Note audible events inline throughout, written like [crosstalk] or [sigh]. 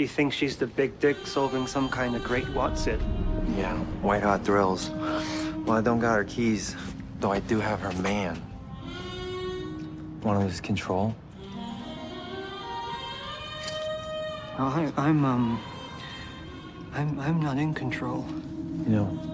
She thinks she's the big dick solving some kind of great what's it. Yeah, white hot thrills. Well, I don't got her keys, though I do have her man. Wanna lose control? I, I'm, um, I'm, I'm not in control. You know.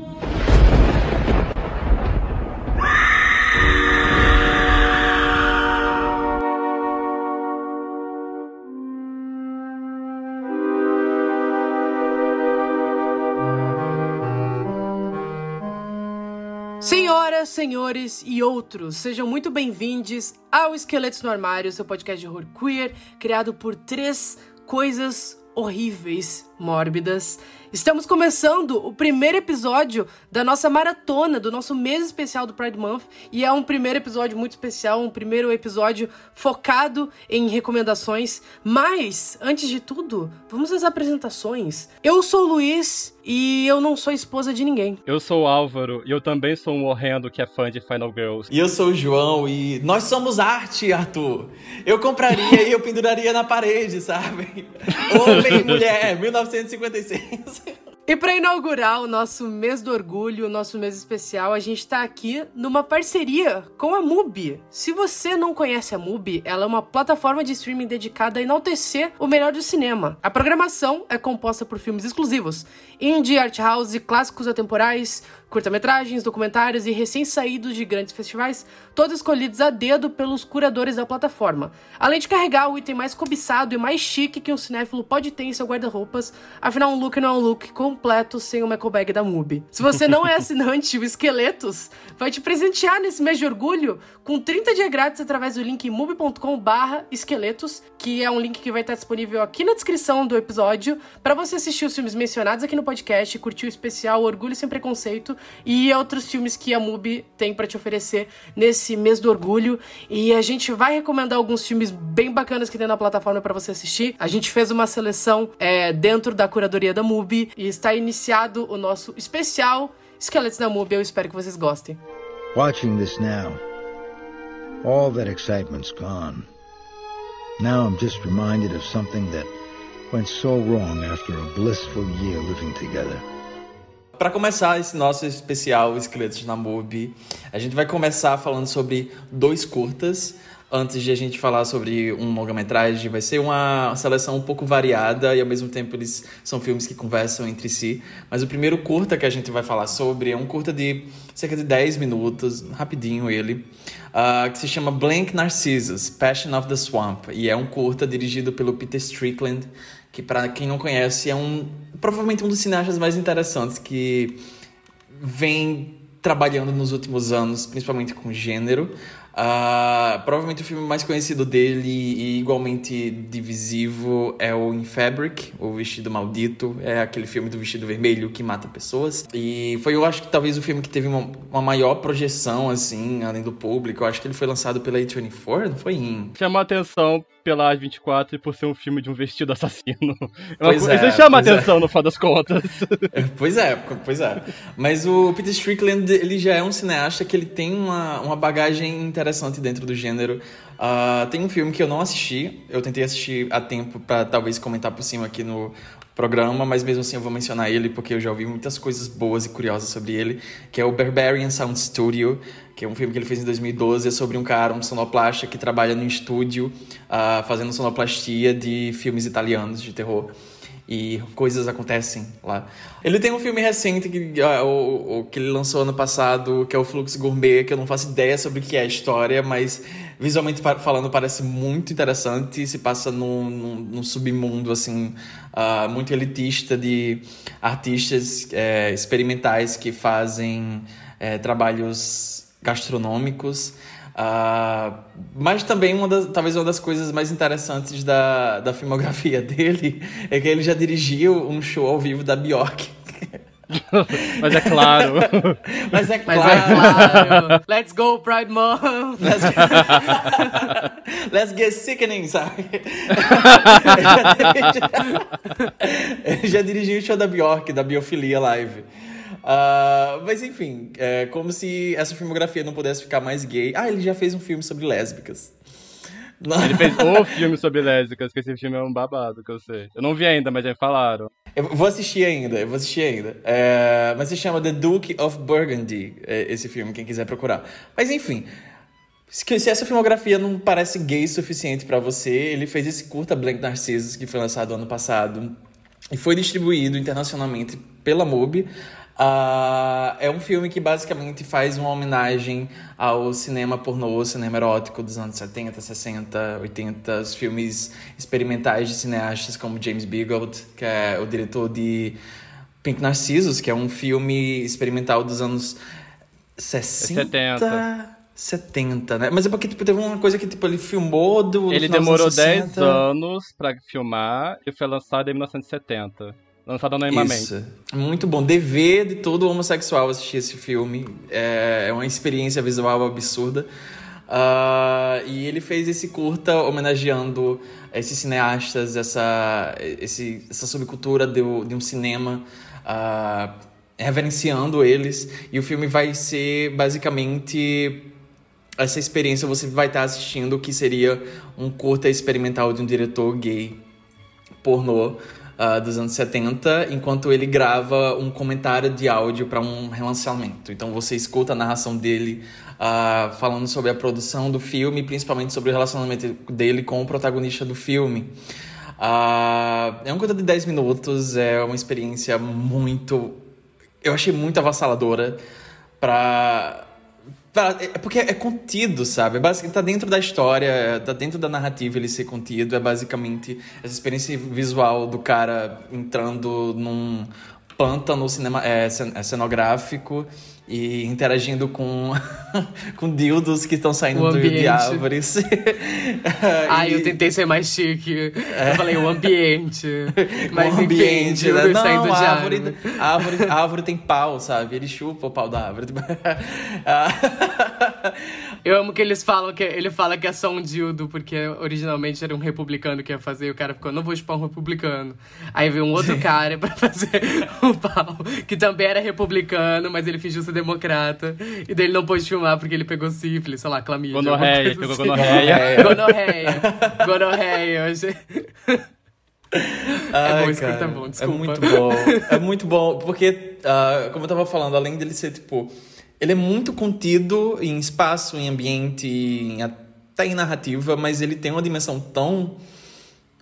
Senhores e outros, sejam muito bem-vindos ao Esqueletos no Armário, seu podcast de horror queer, criado por três coisas horríveis, mórbidas. Estamos começando o primeiro episódio da nossa maratona, do nosso mês especial do Pride Month, e é um primeiro episódio muito especial, um primeiro episódio focado em recomendações. Mas, antes de tudo, vamos às apresentações. Eu sou o Luiz e eu não sou esposa de ninguém. Eu sou o Álvaro e eu também sou um horrendo que é fã de Final Girls. E eu sou o João e nós somos arte, Arthur. Eu compraria e eu penduraria na parede, sabe? [laughs] Homem e mulher, 1956. E para inaugurar o nosso mês do orgulho, o nosso mês especial, a gente tá aqui numa parceria com a MUBI. Se você não conhece a MUBI, ela é uma plataforma de streaming dedicada a enaltecer o melhor do cinema. A programação é composta por filmes exclusivos, indie, art house, clássicos atemporais, curta-metragens, documentários e recém-saídos de grandes festivais, todos escolhidos a dedo pelos curadores da plataforma. Além de carregar o item mais cobiçado e mais chique que um cinéfilo pode ter em seu guarda-roupas, afinal um look não é um look completo sem o Michael Bag da MUBI. Se você não é [laughs] assinante, o Esqueletos vai te presentear nesse mês de orgulho com 30 dias grátis através do link mubi.com barra esqueletos, que é um link que vai estar disponível aqui na descrição do episódio, para você assistir os filmes mencionados aqui no podcast, curtir o especial Orgulho Sem Preconceito e outros filmes que a MUBI tem para te oferecer nesse mês do orgulho. E a gente vai recomendar alguns filmes bem bacanas que tem na plataforma para você assistir. A gente fez uma seleção é, dentro da curadoria da MUBI e está iniciado o nosso especial Esqueletos da MUBI. Eu espero que vocês gostem. Watching this now, all that excitement's gone. Now I'm just reminded of something that went so wrong after a blissful year living together. Para começar esse nosso especial Esqueletos na MUBI, a gente vai começar falando sobre dois curtas. Antes de a gente falar sobre um longa-metragem, vai ser uma seleção um pouco variada e ao mesmo tempo eles são filmes que conversam entre si. Mas o primeiro curta que a gente vai falar sobre é um curta de cerca de 10 minutos, rapidinho ele, uh, que se chama Blank Narcissus, Passion of the Swamp. E é um curta dirigido pelo Peter Strickland, que para quem não conhece é um provavelmente um dos cineastas mais interessantes que vem trabalhando nos últimos anos, principalmente com gênero. Uh, provavelmente o filme mais conhecido dele e igualmente divisivo é o In Fabric, O Vestido Maldito. É aquele filme do vestido vermelho que mata pessoas. E foi, eu acho que talvez o filme que teve uma, uma maior projeção, assim, além do público. Eu acho que ele foi lançado pela A24, não foi em... Chamou atenção pela A24 e por ser um filme de um vestido assassino. Pois é, Isso chama é. atenção no fim das contas. [laughs] Pois é, pois é. Mas o Peter Strickland, ele já é um cineasta que ele tem uma, uma bagagem interessante dentro do gênero. Uh, tem um filme que eu não assisti, eu tentei assistir a tempo para talvez comentar por cima aqui no programa, mas mesmo assim eu vou mencionar ele porque eu já ouvi muitas coisas boas e curiosas sobre ele, que é o Barbarian Sound Studio, que é um filme que ele fez em 2012, é sobre um cara, um sonoplasta que trabalha no estúdio uh, fazendo sonoplastia de filmes italianos de terror e coisas acontecem lá. Ele tem um filme recente que, uh, o, o, que ele lançou ano passado, que é o Fluxo Gourmet, que eu não faço ideia sobre o que é a história, mas visualmente falando parece muito interessante, se passa num, num, num submundo assim uh, muito elitista de artistas é, experimentais que fazem é, trabalhos gastronômicos. Uh, mas também uma das, talvez uma das coisas mais interessantes da, da filmografia [laughs] dele é que ele já dirigiu um show ao vivo da Bjork. [laughs] Mas é claro. [laughs] Mas é Mas claro. é claro. Let's go, Pride Month! Let's get, [laughs] Let's get sickening, sabe? Ele já dirigiu o show da Bjork, da Biofilia Live. Uh, mas enfim, é como se essa filmografia não pudesse ficar mais gay. Ah, ele já fez um filme sobre lésbicas. Ele fez o filme sobre lésbicas, que esse filme é um babado, que eu sei. Eu não vi ainda, mas já falaram. Eu vou assistir ainda, eu vou assistir ainda. É, mas se chama The Duke of Burgundy, é, esse filme, quem quiser procurar. Mas enfim, se essa filmografia não parece gay o suficiente para você, ele fez esse curta Blank Narcissus, que foi lançado ano passado e foi distribuído internacionalmente pela MUBI. Uh, é um filme que basicamente faz uma homenagem ao cinema pornô, cinema erótico dos anos 70, 60, 80, os filmes experimentais de cineastas como James Bigelow, que é o diretor de Pink Narcissus, que é um filme experimental dos anos 60. 70. 70, né? Mas é porque tipo, teve uma coisa que tipo, ele filmou do. Ele demorou 10 anos pra filmar e foi lançado em 1970. Lançado anonimamente. Isso. Muito bom. Dever de todo homossexual assistir esse filme. É, é uma experiência visual absurda. Uh, e ele fez esse curta homenageando esses cineastas, essa, esse, essa subcultura de, de um cinema, uh, reverenciando eles. E o filme vai ser basicamente essa experiência. Você vai estar assistindo o que seria um curta experimental de um diretor gay pornô uh, dos anos 70, enquanto ele grava um comentário de áudio para um relançamento. Então você escuta a narração dele uh, falando sobre a produção do filme, principalmente sobre o relacionamento dele com o protagonista do filme. Uh, é um conta de 10 minutos, é uma experiência muito. Eu achei muito avassaladora para é porque é contido, sabe? É basicamente, tá dentro da história, tá dentro da narrativa ele ser contido. É basicamente essa experiência visual do cara entrando num pântano cinema, é, é cenográfico e interagindo com, [laughs] com dildos que estão saindo do, de árvores. [laughs] ah, e... eu tentei ser mais chique. É. Eu falei o ambiente. [laughs] Mas o ambiente, enfim, né? Não, saindo a árvore, de a árvore, a árvore tem pau, sabe? Ele chupa o pau da árvore. Eu amo que eles falam que ele fala que é só um dildo, porque originalmente era um republicano que ia fazer, e o cara ficou, não vou chupar um republicano. Aí veio um outro [laughs] cara pra fazer o pau, que também era republicano, mas ele fingiu ser democrata. E daí ele não pôde filmar porque ele pegou sífilis, sei lá, clamídia. Gonorreia, pegou assim. gonorreia. [laughs] gonorreia. Gonorreia. Ai, é bom, cara, é bom, desculpa. É muito bom. É muito bom, porque, uh, como eu tava falando, além dele ser, tipo... Ele é muito contido em espaço, em ambiente, em, até em narrativa, mas ele tem uma dimensão tão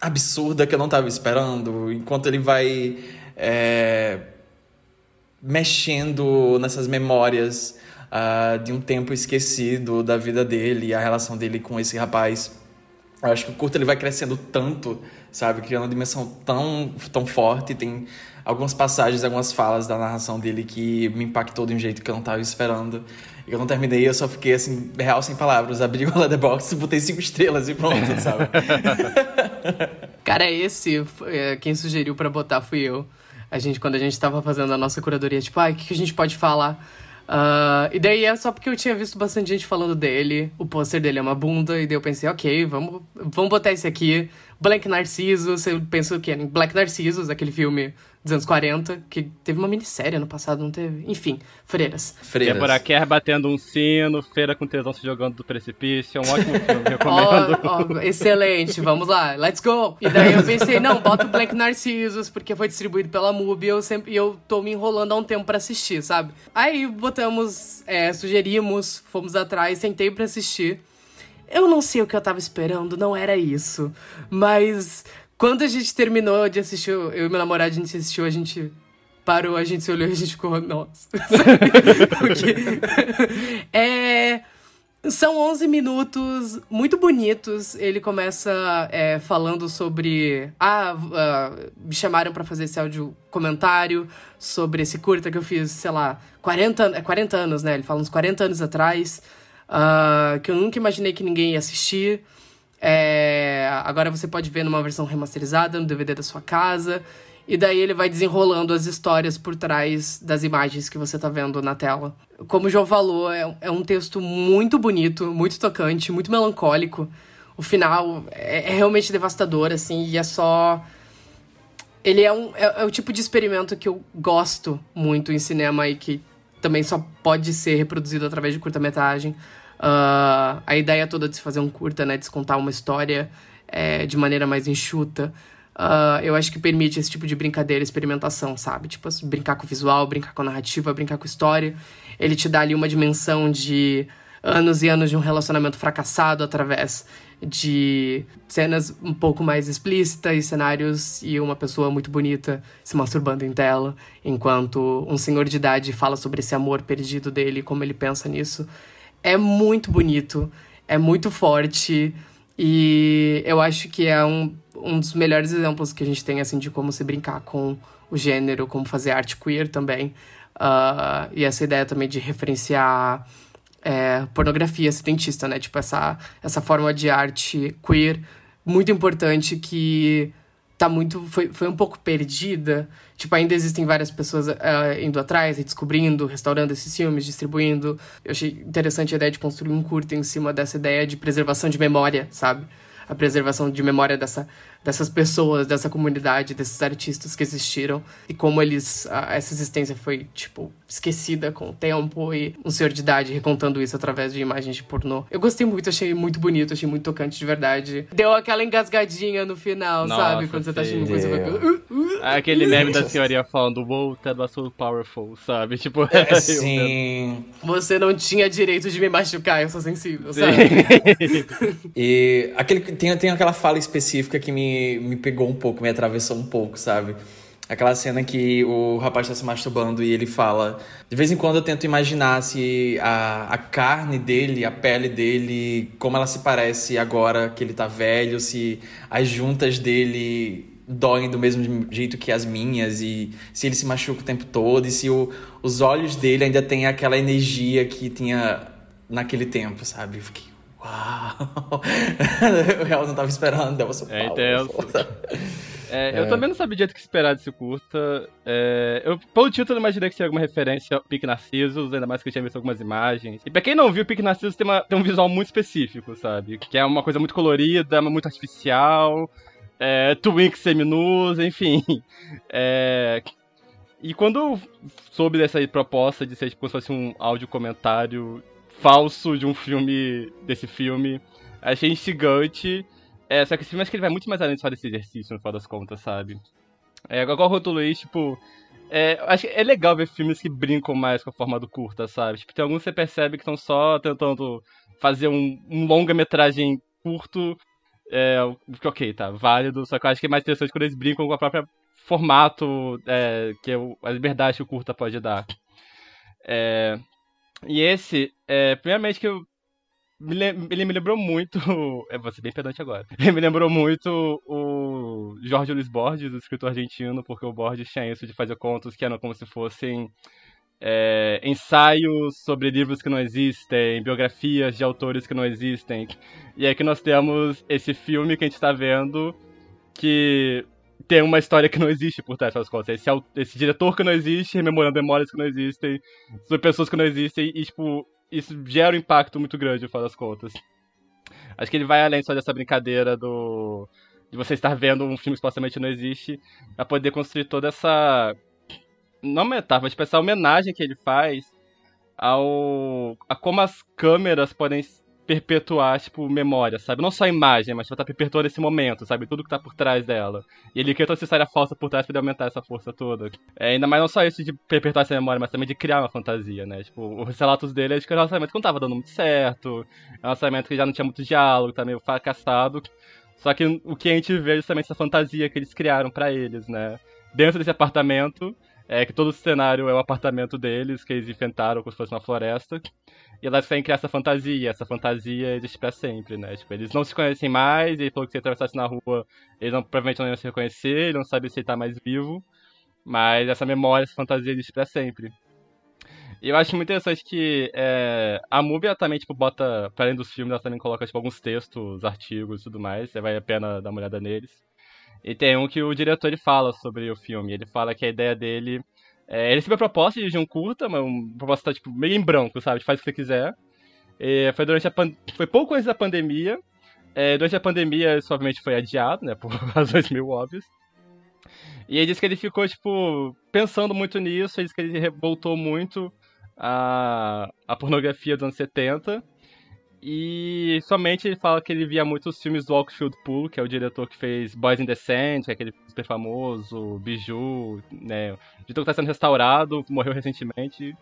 absurda que eu não tava esperando. Enquanto ele vai... É, mexendo nessas memórias uh, de um tempo esquecido da vida dele e a relação dele com esse rapaz. Eu acho que o curto ele vai crescendo tanto, sabe? Criando uma dimensão tão, tão forte. Tem algumas passagens, algumas falas da narração dele que me impactou de um jeito que eu não estava esperando. E eu não terminei, eu só fiquei assim, real sem palavras. Abri o Letterboxd, botei cinco estrelas e pronto, [laughs] sabe? Cara, esse, é, quem sugeriu para botar fui eu a gente, quando a gente tava fazendo a nossa curadoria, tipo, ai, ah, o que, que a gente pode falar? Uh, e daí é só porque eu tinha visto bastante gente falando dele, o pôster dele é uma bunda, e daí eu pensei, ok, vamos, vamos botar esse aqui. Black Narcissus, você pensa o quê? Em Black Narcissus, aquele filme dos anos 40, que teve uma minissérie ano passado, não teve? Enfim, Freiras. Freiras. Débora Kerr batendo um sino, Feira com tesão se jogando do precipício, é um ótimo filme, [laughs] recomendo. Oh, oh, excelente, vamos lá, let's go! E daí eu pensei, não, bota o Black Narcissus, porque foi distribuído pela MUBI e eu, sempre, eu tô me enrolando há um tempo para assistir, sabe? Aí botamos, é, sugerimos, fomos atrás, sentei para assistir. Eu não sei o que eu tava esperando, não era isso. Mas quando a gente terminou de assistir, eu e meu namorado, a gente assistiu, a gente parou, a gente se olhou e a gente ficou, nossa. [laughs] é, são 11 minutos muito bonitos. Ele começa é, falando sobre. Ah, uh, me chamaram para fazer esse áudio comentário sobre esse curta que eu fiz, sei lá, 40, 40 anos, né? Ele fala uns 40 anos atrás. Uh, que eu nunca imaginei que ninguém ia assistir. É, agora você pode ver numa versão remasterizada no DVD da sua casa. E daí ele vai desenrolando as histórias por trás das imagens que você tá vendo na tela. Como o João falou, é, é um texto muito bonito, muito tocante, muito melancólico. O final é, é realmente devastador, assim, e é só. Ele é, um, é, é o tipo de experimento que eu gosto muito em cinema e que também só pode ser reproduzido através de curta-metragem. Uh, a ideia toda de se fazer um curta, né? De se contar uma história é, de maneira mais enxuta. Uh, eu acho que permite esse tipo de brincadeira, experimentação, sabe? Tipo, brincar com o visual, brincar com a narrativa, brincar com a história. Ele te dá ali uma dimensão de anos e anos de um relacionamento fracassado através de cenas um pouco mais explícitas e cenários e uma pessoa muito bonita se masturbando em tela, enquanto um senhor de idade fala sobre esse amor perdido dele, como ele pensa nisso. É muito bonito, é muito forte e eu acho que é um, um dos melhores exemplos que a gente tem assim de como se brincar com o gênero, como fazer arte queer também. Uh, e essa ideia também de referenciar é, pornografia sedentista, né? Tipo, essa, essa forma de arte queer muito importante que tá muito. Foi, foi um pouco perdida. Tipo, ainda existem várias pessoas uh, indo atrás e descobrindo, restaurando esses filmes, distribuindo. Eu achei interessante a ideia de construir um curto em cima dessa ideia de preservação de memória, sabe? A preservação de memória dessa dessas pessoas, dessa comunidade, desses artistas que existiram e como eles essa existência foi tipo esquecida com o tempo e um senhor de idade recontando isso através de imagens de pornô. Eu gostei muito, achei muito bonito, achei muito tocante de verdade. Deu aquela engasgadinha no final, Nossa, sabe? Quando você tá assistindo coisa vai... Uh, uh, Aquele meme da senhoria falando "Wow, Ted Lasso powerful", sabe? Tipo, é, [laughs] sim. Você não tinha direito de me machucar, eu sou sensível, sabe? [laughs] e aquele tem tem aquela fala específica que me me, pegou um pouco, me atravessou um pouco, sabe? Aquela cena que o rapaz está se masturbando e ele fala. De vez em quando eu tento imaginar se a, a carne dele, a pele dele, como ela se parece agora que ele tá velho, se as juntas dele doem do mesmo jeito que as minhas e se ele se machuca o tempo todo e se o, os olhos dele ainda têm aquela energia que tinha naquele tempo, sabe? Fiquei, Uau! eu realmente não tava esperando, deu uma É intenso. É, [laughs] é. Eu também não sabia direito o que esperar desse curta. É, eu, pelo título, eu imaginei que seria alguma referência ao Pique Narcisos, ainda mais que eu tinha visto algumas imagens. E pra quem não viu, o Pique Narcisos tem, uma, tem um visual muito específico, sabe? Que é uma coisa muito colorida, muito artificial, é, twinks seminus, enfim. É, e quando soube dessa proposta de ser tipo, como se fosse um áudio comentário falso de um filme, desse filme. Achei instigante. É, só que esse filme acho que ele vai muito mais além só desse exercício, no final das contas, sabe? É, igual o Luiz, tipo. É, acho que é legal ver filmes que brincam mais com a forma do curta, sabe? Tipo, tem alguns que você percebe que estão só tentando fazer um, um longa-metragem curto. É, ok, tá, válido. Só que eu acho que é mais interessante quando eles brincam com o próprio formato é, que é a liberdade que o curta pode dar. É, e esse, é, primeiramente que eu ele me lembrou muito. [laughs] É, vou ser bem pedante agora. Ele me lembrou muito o Jorge Luiz Borges, o escritor argentino, porque o Borges tinha isso de fazer contos que eram como se fossem é, ensaios sobre livros que não existem, biografias de autores que não existem. E aqui nós temos esse filme que a gente está vendo, que tem uma história que não existe por trás das coisas. Esse, esse diretor que não existe, rememorando memórias que não existem, sobre pessoas que não existem, e, tipo, isso gera um impacto muito grande, no final das contas. Acho que ele vai além só dessa brincadeira do. de você estar vendo um filme que supostamente não existe, pra poder construir toda essa. Não metáfora, mas tipo, essa homenagem que ele faz ao. a como as câmeras podem perpetuar, tipo, memória, sabe? Não só a imagem, mas tipo, tá perpetuando esse momento, sabe? Tudo que tá por trás dela. E ele cria toda essa história falsa por trás pra aumentar essa força toda. É, ainda mais não só isso de perpetuar essa memória, mas também de criar uma fantasia, né? Tipo, os relatos dele é de que o relacionamento não tava dando muito certo, é um relacionamento que já não tinha muito diálogo, tá meio fracassado. Só que o que a gente vê é justamente essa fantasia que eles criaram para eles, né? Dentro desse apartamento, é que todo o cenário é o apartamento deles, que eles inventaram como se fosse uma floresta. E elas têm que criar essa fantasia. Essa fantasia existe pra sempre, né? Tipo, eles não se conhecem mais, ele falou que se atravessasse na rua, eles não, provavelmente não iam se reconhecer, ele não sabe se ele tá mais vivo. Mas essa memória, essa fantasia existe pra sempre. E eu acho muito interessante que é, a MUBI ela também, tipo, bota, além dos filmes, ela também coloca, tipo, alguns textos, artigos e tudo mais. Você vai a pena dar uma olhada neles. E tem um que o diretor ele fala sobre o filme. Ele fala que a ideia dele é, ele recebeu a proposta de um curta, mas uma proposta tipo, meio em branco, sabe? Faz o que você quiser. E foi durante a pan... foi pouco antes da pandemia. É, durante a pandemia, isso obviamente foi adiado, né? [laughs] Por razões meio óbvias. E ele disse que ele ficou, tipo, pensando muito nisso. Ele disse que ele voltou muito à, à pornografia dos anos 70. E somente ele fala que ele via muitos filmes do Oakfield Pool, que é o diretor que fez Boys in the Sand, que é aquele super famoso, Biju, né? O diretor que está sendo restaurado, morreu recentemente,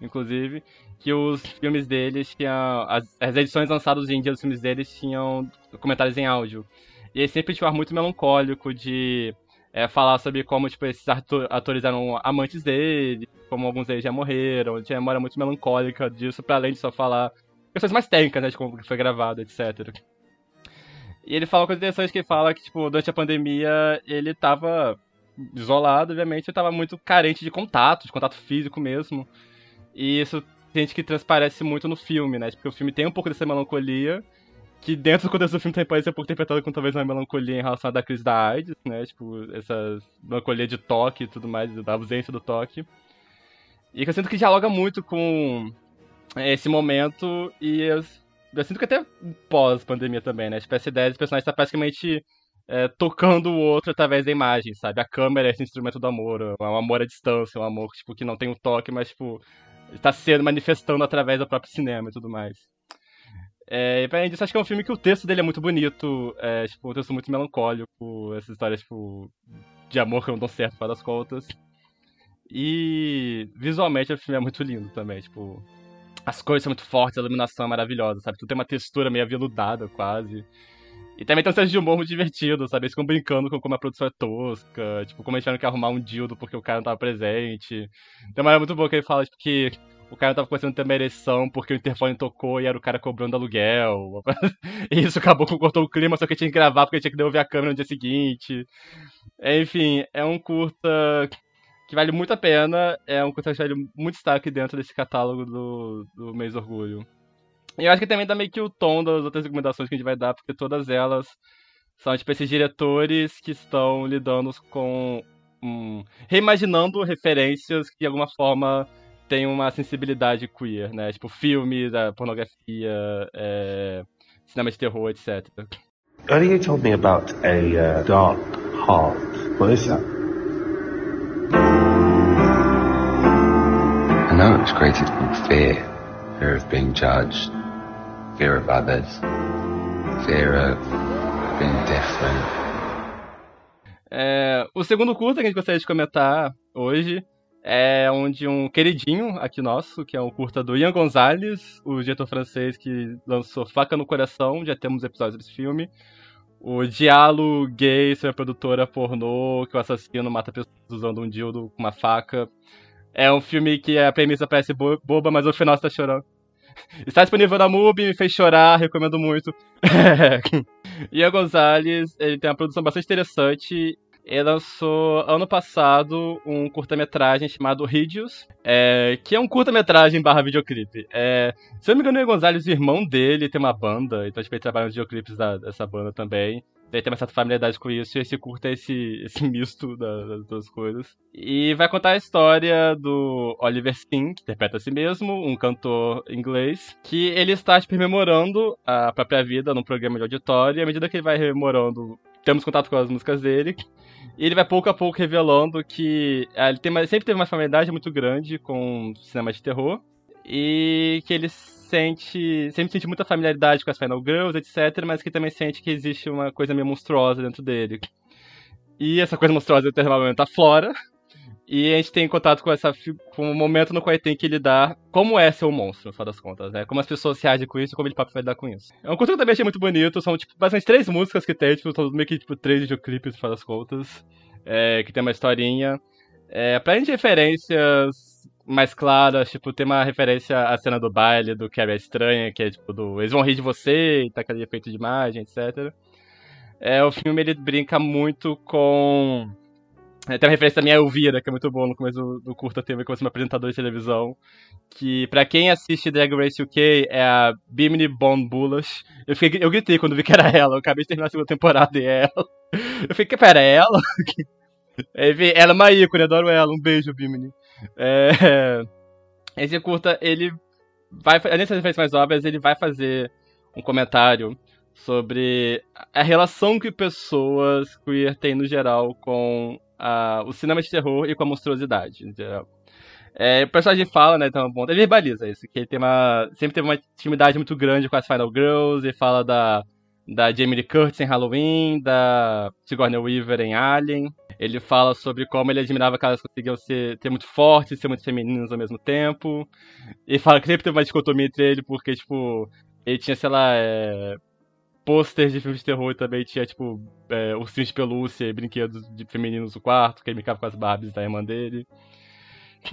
inclusive. Que os filmes deles tinham. As, as edições lançadas em dia dos filmes deles tinham comentários em áudio. E ele sempre tinha um ar muito melancólico de é, falar sobre como tipo, esses atores eram amantes dele, como alguns deles já morreram, tinha memória muito melancólica disso, para além de só falar questões mais técnicas, né, de como foi gravado, etc. E ele fala coisas interessantes que ele fala que, tipo, durante a pandemia ele tava isolado, obviamente, ele tava muito carente de contato, de contato físico mesmo. E isso gente que transparece muito no filme, né? Porque o filme tem um pouco dessa melancolia, que dentro do contexto do filme também pode ser um pouco interpretado como talvez uma melancolia em relação à crise da AIDS, né? Tipo, essa melancolia de toque e tudo mais, da ausência do toque. E que eu sinto que dialoga muito com esse momento e eu, eu sinto que até pós-pandemia também, né? Tipo, essa ideia de personagem tá praticamente é, tocando o outro através da imagem, sabe? A câmera é esse instrumento do amor, é um amor à distância, um amor tipo, que não tem o um toque, mas tipo, está sendo manifestando através do próprio cinema e tudo mais. É, e além disso, acho que é um filme que o texto dele é muito bonito, é, tipo, um texto muito melancólico, essas histórias, tipo, de amor que não dão certo para as contas. E visualmente o filme é muito lindo também, tipo, as cores são muito fortes, a iluminação é maravilhosa, sabe? Tudo tem uma textura meio aveludada, quase. E também tem um senso de humor muito divertido, sabe? Eles ficam brincando com como a produção é tosca, tipo, como eles tiveram que arrumar um dildo porque o cara não tava presente. Tem uma muito boa que ele fala, tipo, que o cara tava começando a ter uma ereção porque o interfone tocou e era o cara cobrando aluguel. [laughs] e isso acabou com cortou o clima, só que tinha que gravar porque tinha que devolver a câmera no dia seguinte. Enfim, é um curta que vale muito a pena. É um curta que vale muito destaque dentro desse catálogo do, do Mês Orgulho. E eu acho que também dá meio que o tom das outras recomendações que a gente vai dar, porque todas elas são, tipo, esses diretores que estão lidando com. Um, reimaginando referências que de alguma forma têm uma sensibilidade queer, né? Tipo, filmes, pornografia, é, cinema de terror, etc. Earlier you told me about a uh, dark heart. What is that? Know created from fear. Fear of being judged, fear of others, fear of being different. É, o segundo curta que a gente gostaria de comentar hoje é onde um queridinho aqui nosso, que é um curta do Ian Gonzalez, o diretor francês que lançou Faca no Coração, já temos episódios desse filme. O diálogo gay sobre a produtora pornô, que o assassino mata pessoas usando um dildo com uma faca. É um filme que a premissa parece boba, mas no final você tá chorando. [laughs] Está disponível na MUBI, me fez chorar, recomendo muito. [laughs] Ian Gonzalez, ele tem uma produção bastante interessante. Ele lançou ano passado um curta-metragem chamado Ridius, é, que é um curta-metragem barra videoclipe. É, se eu não me engano, o Ian Gonzalez, o irmão dele, tem uma banda, então tipo, ele trabalha nos videoclipes da, dessa banda também. Daí tem uma certa familiaridade com isso, e esse curta é esse, [laughs] esse misto das duas coisas. E vai contar a história do Oliver Sim, que interpreta a si mesmo, um cantor inglês, que ele está tipo, rememorando a própria vida num programa de auditório, e à medida que ele vai rememorando, temos contato com as músicas dele, e ele vai pouco a pouco revelando que ah, ele tem, sempre teve uma familiaridade muito grande com cinema de terror, e que ele sente. Sempre sente muita familiaridade com as Final Girls, etc., mas que também sente que existe uma coisa meio monstruosa dentro dele. E essa coisa monstruosa é momento a Flora. E a gente tem contato com essa com o momento no qual ele tem que lidar como é ser um monstro, no final das contas, né? Como as pessoas reagem com isso e como ele próprio vai lidar com isso. É um conteúdo que eu também achei muito bonito, são tipo, basicamente três músicas que tem, tipo, são meio que tipo, três videoclipes, no final das contas. É, que tem uma historinha. É, pra gente referências mais claras, tipo, tem uma referência à cena do baile do Carrie Estranha, que é tipo do Eles vão rir de você, e tá aquele efeito de imagem, etc. É, o filme ele brinca muito com. É, tem uma referência da minha Elvira, que é muito bom no começo do, curta tema, que é uma apresentadora de televisão. Que, pra quem assiste Drag Race UK, é a Bimini Bon Bullish. Eu, fiquei, eu gritei quando vi que era ela. Eu acabei de terminar a segunda temporada e é ela. Eu fiquei, pera, é ela? [laughs] ela é uma ícone, adoro ela. Um beijo, Bimini. [laughs] É, esse curta, ele vai. Nessas referências mais óbvias, ele vai fazer um comentário sobre a relação que pessoas queer têm no geral com a, o cinema de terror e com a monstruosidade em geral. É, o personagem fala, né, então, ele verbaliza isso, que ele tem uma, sempre teve uma intimidade muito grande com as Final Girls, ele fala da, da Jamie Curtis em Halloween, da Sigourney Weaver em Alien, ele fala sobre como ele admirava que elas conseguiam ser, ser muito fortes e ser muito femininas ao mesmo tempo, ele fala que sempre teve uma dicotomia entre ele, porque, tipo, ele tinha, sei lá, é, pôster de filmes de terror e também tinha, tipo, é, ursinhos de pelúcia e brinquedos de femininos no quarto, que ele brincava com as Barbies da irmã dele.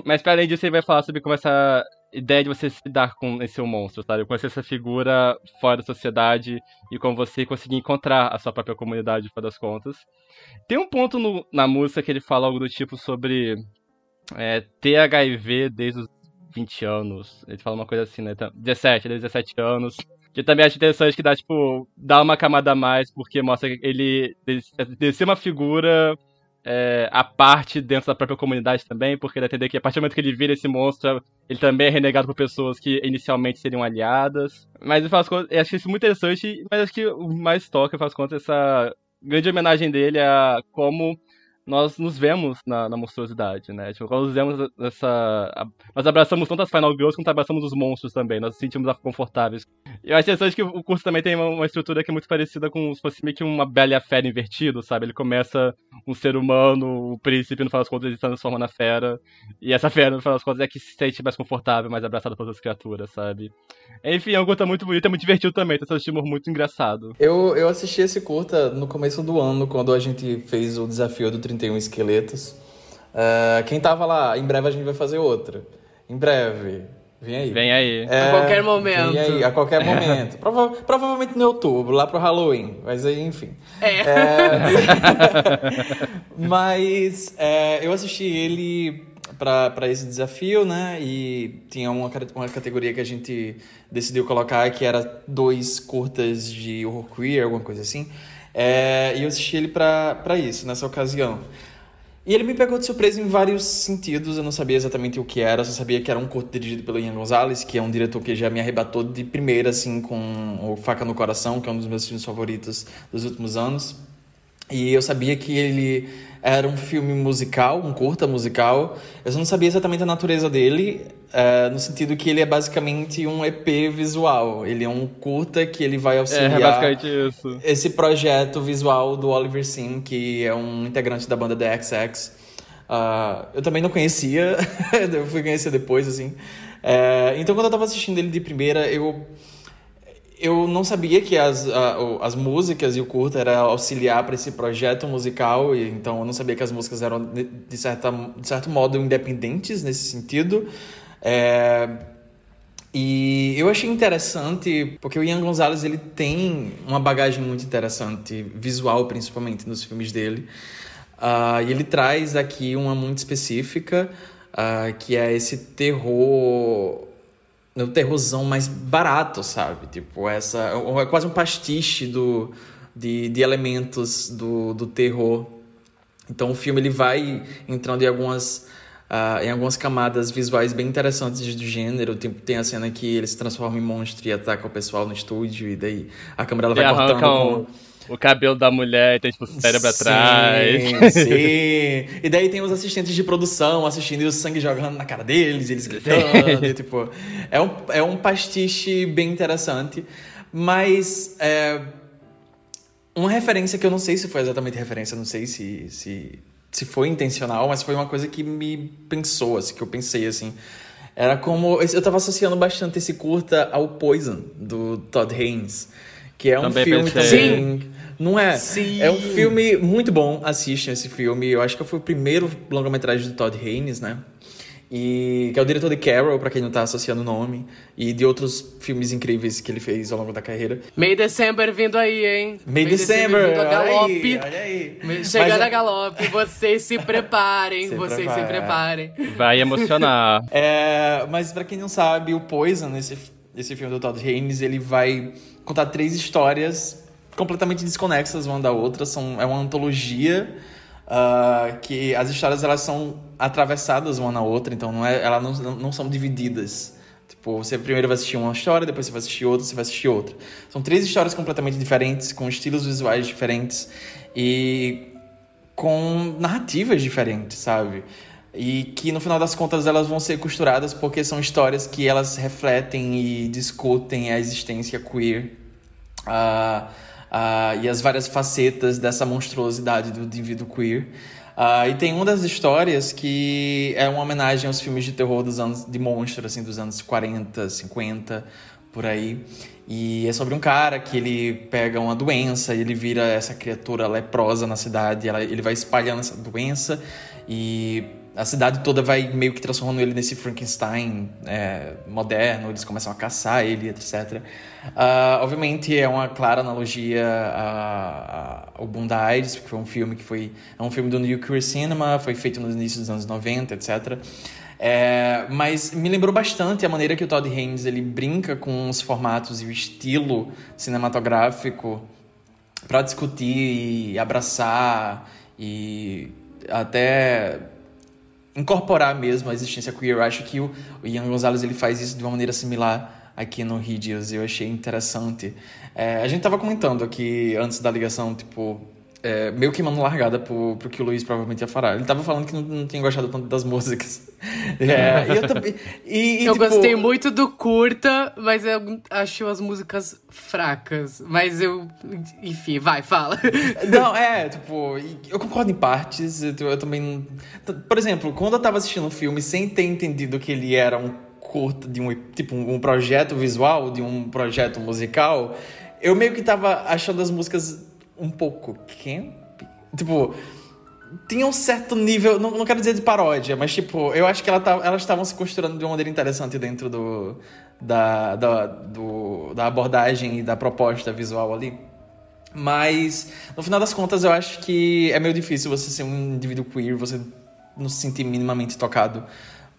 Mas para além disso, ele vai falar sobre como essa ideia de você se lidar com esse seu monstro, sabe? Conhecer essa figura fora da sociedade e como você conseguir encontrar a sua própria comunidade, no das contas. Tem um ponto no, na música que ele fala algo do tipo sobre é, ter HIV desde os 20 anos. Ele fala uma coisa assim, né? 17, desde 17 anos. Que também acho interessante que dá, tipo, dá uma camada a mais, porque mostra que ele de ser uma figura é, a parte dentro da própria comunidade também, porque ele entender que a partir do momento que ele vira esse monstro, ele também é renegado por pessoas que inicialmente seriam aliadas. Mas eu faço eu acho isso muito interessante, mas acho que o mais toca, eu faço conta, essa grande homenagem dele a como nós nos vemos na, na monstruosidade, né? Tipo, nós vemos essa. Nós abraçamos tanto as Final Girls quanto abraçamos os monstros também. Nós nos sentimos confortáveis. Eu acho interessante que o curso também tem uma, uma, estrutura que é muito parecida com se fosse meio que uma Bela e a Fera invertido, sabe? Ele começa um ser humano, o príncipe, no final das contas, ele se transforma na fera. E essa fera, no final das contas, é que se sente mais confortável, mais abraçada pelas criaturas, sabe? Enfim, é um curta muito bonito, é muito divertido também, tem esse humor muito engraçado. Eu, eu assisti esse curta no começo do ano, quando a gente fez o desafio do 31 Esqueletos. Uh, quem tava lá, em breve a gente vai fazer outra. Em breve. Vem aí. Vem aí. É, a qualquer momento. Vem aí, a qualquer [laughs] momento. Prova provavelmente no outubro, lá pro Halloween. Mas aí, enfim. É. é... [laughs] Mas é, eu assisti ele para esse desafio, né? E tinha uma, uma categoria que a gente decidiu colocar que era dois curtas de horror queer, alguma coisa assim. É, e eu assisti ele para isso, nessa ocasião. E ele me pegou de surpresa em vários sentidos, eu não sabia exatamente o que era, só sabia que era um curto dirigido pelo Ian Gonzalez, que é um diretor que já me arrebatou de primeira, assim, com o Faca no Coração, que é um dos meus filmes favoritos dos últimos anos. E eu sabia que ele era um filme musical, um curta musical. Eu só não sabia exatamente a natureza dele, uh, no sentido que ele é basicamente um EP visual. Ele é um curta que ele vai auxiliar é, basicamente isso. esse projeto visual do Oliver Sim, que é um integrante da banda The XX. Uh, eu também não conhecia, [laughs] eu fui conhecer depois, assim. Uh, então, quando eu tava assistindo ele de primeira, eu eu não sabia que as, as músicas e o curta era auxiliar para esse projeto musical, e, então eu não sabia que as músicas eram, de, certa, de certo modo, independentes nesse sentido. É, e eu achei interessante, porque o Ian Gonzalez ele tem uma bagagem muito interessante, visual principalmente, nos filmes dele. Uh, e ele traz aqui uma muito específica, uh, que é esse terror no terrorzão mais barato, sabe? Tipo, essa. É quase um pastiche do, de, de elementos do, do terror. Então o filme ele vai entrando em algumas. Uh, em algumas camadas visuais bem interessantes do gênero. Tem, tem a cena que ele se transforma em monstro e ataca o pessoal no estúdio, e daí a câmera ela vai cortando. Com o cabelo da mulher tem, tipo, cérebro atrás. Sim. e daí tem os assistentes de produção assistindo e o sangue jogando na cara deles, eles gritando. e, tipo, é um, é um pastiche bem interessante. Mas é, uma referência que eu não sei se foi exatamente referência, não sei se, se, se foi intencional, mas foi uma coisa que me pensou, assim, que eu pensei assim. Era como. Eu tava associando bastante esse curta ao Poison, do Todd Haynes. Que é um também filme pensei. também não é? Sim. É um filme muito bom. Assistam esse filme. Eu acho que foi o primeiro longa-metragem do Todd Haynes, né? E que é o diretor de Carol, para quem não tá associando o nome, e de outros filmes incríveis que ele fez ao longo da carreira. May December vindo aí, hein? May, May December, December vindo a galope. Olha aí, olha aí. Chegando Mas, a galope, vocês se preparem, [laughs] se vocês prepara. se preparem. Vai emocionar. [laughs] é, mas para quem não sabe, o Poison, esse, esse filme do Todd Haynes, ele vai contar três histórias completamente desconexas uma da outra. São, é uma antologia uh, que as histórias elas são atravessadas uma na outra, então não é, elas não, não são divididas. Tipo, você primeiro vai assistir uma história, depois você vai assistir outra, você vai assistir outra. São três histórias completamente diferentes, com estilos visuais diferentes e com narrativas diferentes, sabe? e que no final das contas elas vão ser costuradas porque são histórias que elas refletem e discutem a existência queer uh, uh, e as várias facetas dessa monstruosidade do indivíduo queer. Uh, e tem uma das histórias que é uma homenagem aos filmes de terror dos anos de monstro, assim, dos anos 40, 50, por aí. E é sobre um cara que ele pega uma doença e ele vira essa criatura leprosa na cidade. Ele vai espalhando essa doença e a cidade toda vai meio que transformando ele nesse Frankenstein é, moderno, eles começam a caçar ele, etc. Uh, ah, obviamente é uma clara analogia ao Bundides, que foi um filme que foi é um filme do New Queer Cinema, foi feito no início dos anos 90, etc. É, mas me lembrou bastante a maneira que o Todd Haynes ele brinca com os formatos e o estilo cinematográfico para discutir e abraçar e até incorporar mesmo a existência queer. Eu acho que o, Ian Gonzalez ele faz isso de uma maneira similar aqui no Hideous. Eu achei interessante. É, a gente tava comentando aqui antes da ligação, tipo, é, meio que mano largada pro, pro que o Luiz provavelmente ia falar. Ele tava falando que não, não tinha gostado tanto das músicas. É, [laughs] e eu também. E, e, eu tipo... gostei muito do curta, mas eu achei as músicas fracas. Mas eu. Enfim, vai, fala. [laughs] Não, é, tipo, eu concordo em partes. Eu, eu também. Por exemplo, quando eu tava assistindo o um filme sem ter entendido que ele era um curta de um tipo um projeto visual, de um projeto musical, eu meio que tava achando as músicas um pouco camp. Tipo, tinha um certo nível, não, não quero dizer de paródia, mas tipo, eu acho que ela tá, elas estavam se costurando de uma maneira interessante dentro do da, da, do, da abordagem e da proposta visual ali. Mas, no final das contas, eu acho que é meio difícil você ser um indivíduo queer, você não se sentir minimamente tocado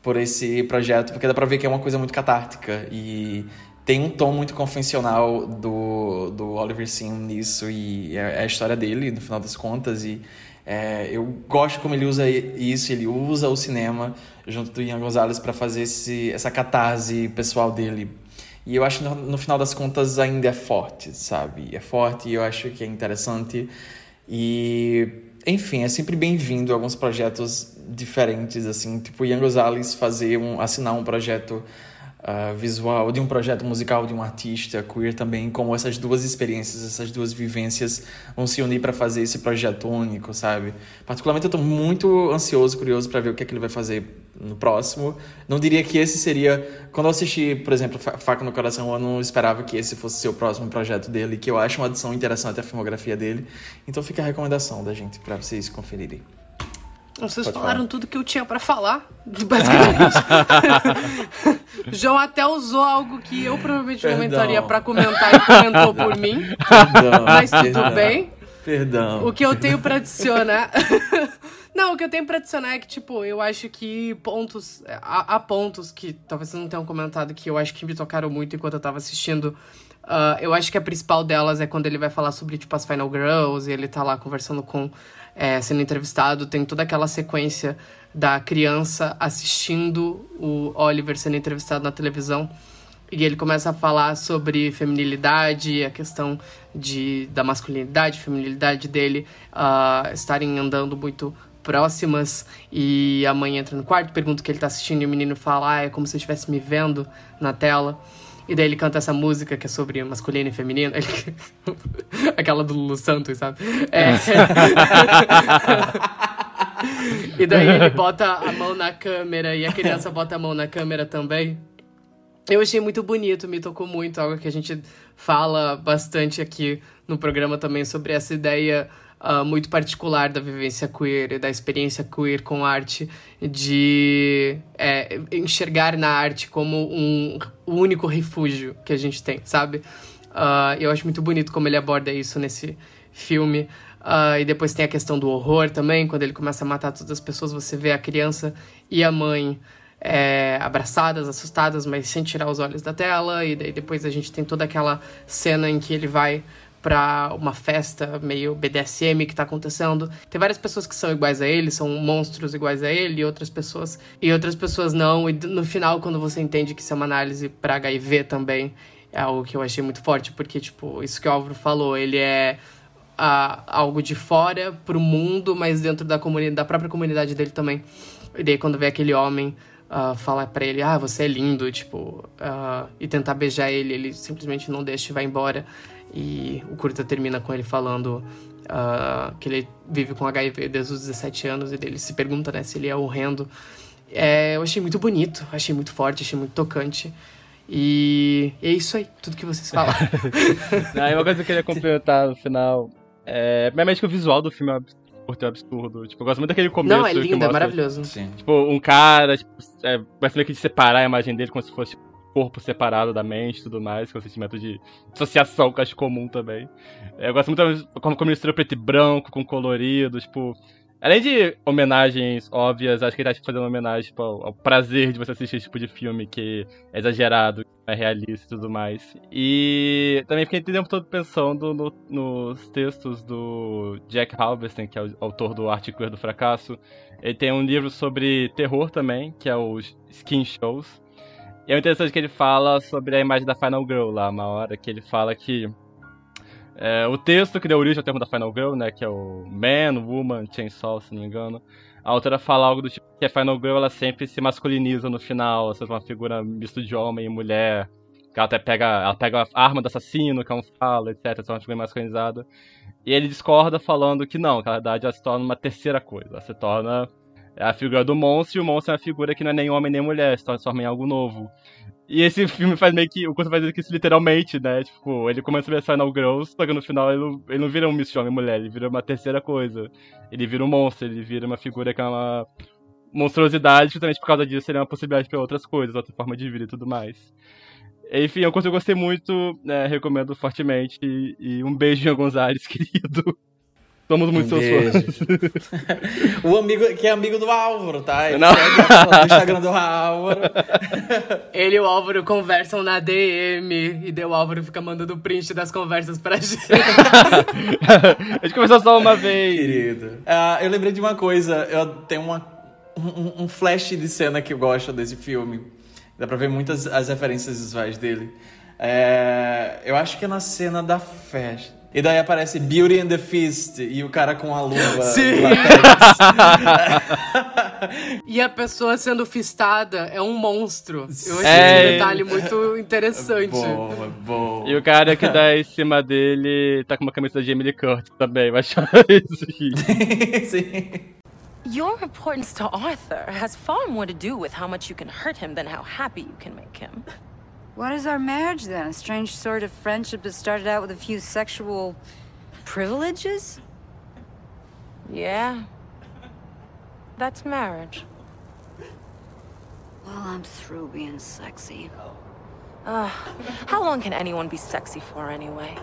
por esse projeto, porque dá pra ver que é uma coisa muito catártica e tem um tom muito convencional do, do Oliver Sim nisso e é, é, a história dele, no final das contas, e é, eu gosto como ele usa isso, ele usa o cinema junto do Ian Gonzalez para fazer esse, essa catarse pessoal dele. E eu acho no, no, final das contas ainda é forte, sabe? É forte e eu acho que é interessante. E, enfim, é sempre bem-vindo alguns projetos diferentes, assim, tipo Ian Gonzalez fazer um, assinar um projeto uh, visual, de um projeto musical de um artista queer também, como essas duas experiências, essas duas vivências vão se unir para fazer esse projeto único, sabe? Particularmente eu estou muito ansioso, curioso para ver o que é que ele vai fazer no próximo. Não diria que esse seria, quando eu assisti, por exemplo, Faca no Coração, eu não esperava que esse fosse ser o próximo projeto dele, que eu acho uma adição interessante à filmografia dele. Então fica a recomendação da gente para vocês conferirem. Vocês Pode falaram falar. tudo que eu tinha para falar, [laughs] basicamente. [laughs] João até usou algo que eu provavelmente perdão. comentaria para comentar e comentou por mim. Perdão, mas tudo perdão. bem. Perdão. O que eu tenho para adicionar. [laughs] não, o que eu tenho pra adicionar é que, tipo, eu acho que pontos. Há, há, pontos que talvez vocês não tenham comentado que eu acho que me tocaram muito enquanto eu tava assistindo. Uh, eu acho que a principal delas é quando ele vai falar sobre, tipo, as Final Girls e ele tá lá conversando com é, sendo entrevistado, tem toda aquela sequência da criança assistindo o Oliver sendo entrevistado na televisão. E ele começa a falar sobre feminilidade, a questão de, da masculinidade, feminilidade dele uh, estarem andando muito próximas. E a mãe entra no quarto, pergunta o que ele está assistindo e o menino fala: ah, é como se eu estivesse me vendo na tela. E daí ele canta essa música que é sobre masculino e feminino. Ele... [laughs] Aquela do Lulu Santos, sabe? É. [laughs] e daí ele bota a mão na câmera e a criança bota a mão na câmera também. Eu achei muito bonito, me tocou muito, algo que a gente fala bastante aqui no programa também sobre essa ideia uh, muito particular da vivência queer e da experiência queer com arte, de é, enxergar na arte como um único refúgio que a gente tem, sabe? Uh, eu acho muito bonito como ele aborda isso nesse filme. Uh, e depois tem a questão do horror também, quando ele começa a matar todas as pessoas, você vê a criança e a mãe é, abraçadas, assustadas, mas sem tirar os olhos da tela. E daí depois a gente tem toda aquela cena em que ele vai pra uma festa meio BDSM que tá acontecendo. Tem várias pessoas que são iguais a ele, são monstros iguais a ele, e outras pessoas. E outras pessoas não. E no final, quando você entende que isso é uma análise para HIV também, é algo que eu achei muito forte, porque, tipo, isso que o Álvaro falou, ele é a, algo de fora pro mundo, mas dentro da, comunidade, da própria comunidade dele também. E daí quando vê aquele homem uh, falar para ele, ah, você é lindo, tipo, uh, e tentar beijar ele, ele simplesmente não deixa e vai embora. E o curta termina com ele falando uh, que ele vive com HIV desde os 17 anos e dele se pergunta, né, se ele é horrendo. É, eu achei muito bonito, achei muito forte, achei muito tocante. E é isso aí, tudo que vocês falaram. aí [laughs] uma coisa que eu queria complementar no final. É, primeiramente que o visual do filme é um absurdo. Tipo, eu gosto muito daquele começo. Não, é lindo, mostra, é maravilhoso. Sim. Tipo, um cara, tipo, é, vai que de separar a imagem dele como se fosse corpo separado da mente e tudo mais, que é sentimento de associação que eu acho comum também. Eu gosto muito como, como mistura preto e branco, com colorido, tipo. Além de homenagens óbvias, acho que ele tá tipo, fazendo homenagem tipo, ao, ao, prazer de você assistir esse tipo de filme que é exagerado, é realista e tudo mais. E também fiquei o tempo todo pensando no, nos textos do Jack Halberstam, que é o autor do Arte Queer do Fracasso. Ele tem um livro sobre terror também, que é os Skin Shows. E é interessante que ele fala sobre a imagem da Final Girl lá, uma hora que ele fala que é, o texto que deu origem ao termo da Final Girl, né, que é o Man, Woman, Chainsaw, se não me engano, a autora fala algo do tipo que a Final Girl ela sempre se masculiniza no final, seja, uma figura misto de homem e mulher, que ela até pega, ela pega a arma do assassino, que é um fala, etc, é uma figura masculinizada. E ele discorda falando que não, que na verdade ela se torna uma terceira coisa, ela se torna é a figura do monstro, e o monstro é uma figura que não é nem homem nem mulher, se transforma em algo novo. E esse filme faz meio que. O curso faz isso literalmente, né? Tipo, ele começa a ver Final Girls, só que no final ele não, ele não vira um de homem mulher, ele vira uma terceira coisa. Ele vira um monstro, ele vira uma figura que é uma monstruosidade, justamente por causa disso ele é uma possibilidade para outras coisas, outra forma de vida e tudo mais. Enfim, é um curso que eu gostei muito, né, recomendo fortemente. E, e um beijo em Gonzalez, [laughs] querido. Somos muito um seus fãs. [laughs] o amigo que é amigo do Álvaro, tá? Ele Não. segue o Instagram do Álvaro. [laughs] Ele e o Álvaro conversam na DM e o Álvaro fica mandando print das conversas pra gente. [laughs] a gente conversou só uma vez. Querido. Uh, eu lembrei de uma coisa. Eu tenho uma, um, um flash de cena que eu gosto desse filme. Dá pra ver muitas as referências visuais dele. É, eu acho que é na cena da festa. E daí aparece Beauty and the Feast e o cara com a luva. Sim! e [laughs] a pessoa sendo fistada é um monstro. Eu achei é... esse detalhe muito interessante. Boa, boa. E o cara que dá em cima dele tá com uma camisa de Emily Curtis também, vai achar [laughs] isso. [laughs] Sim. Your importance to Arthur has far more to do with how much you can hurt him than how happy you can make him. What is our marriage then? A strange sort of friendship that started out with a few sexual privileges? Yeah. That's marriage. Well, I'm through being sexy. Uh, how long can anyone be sexy for anyway?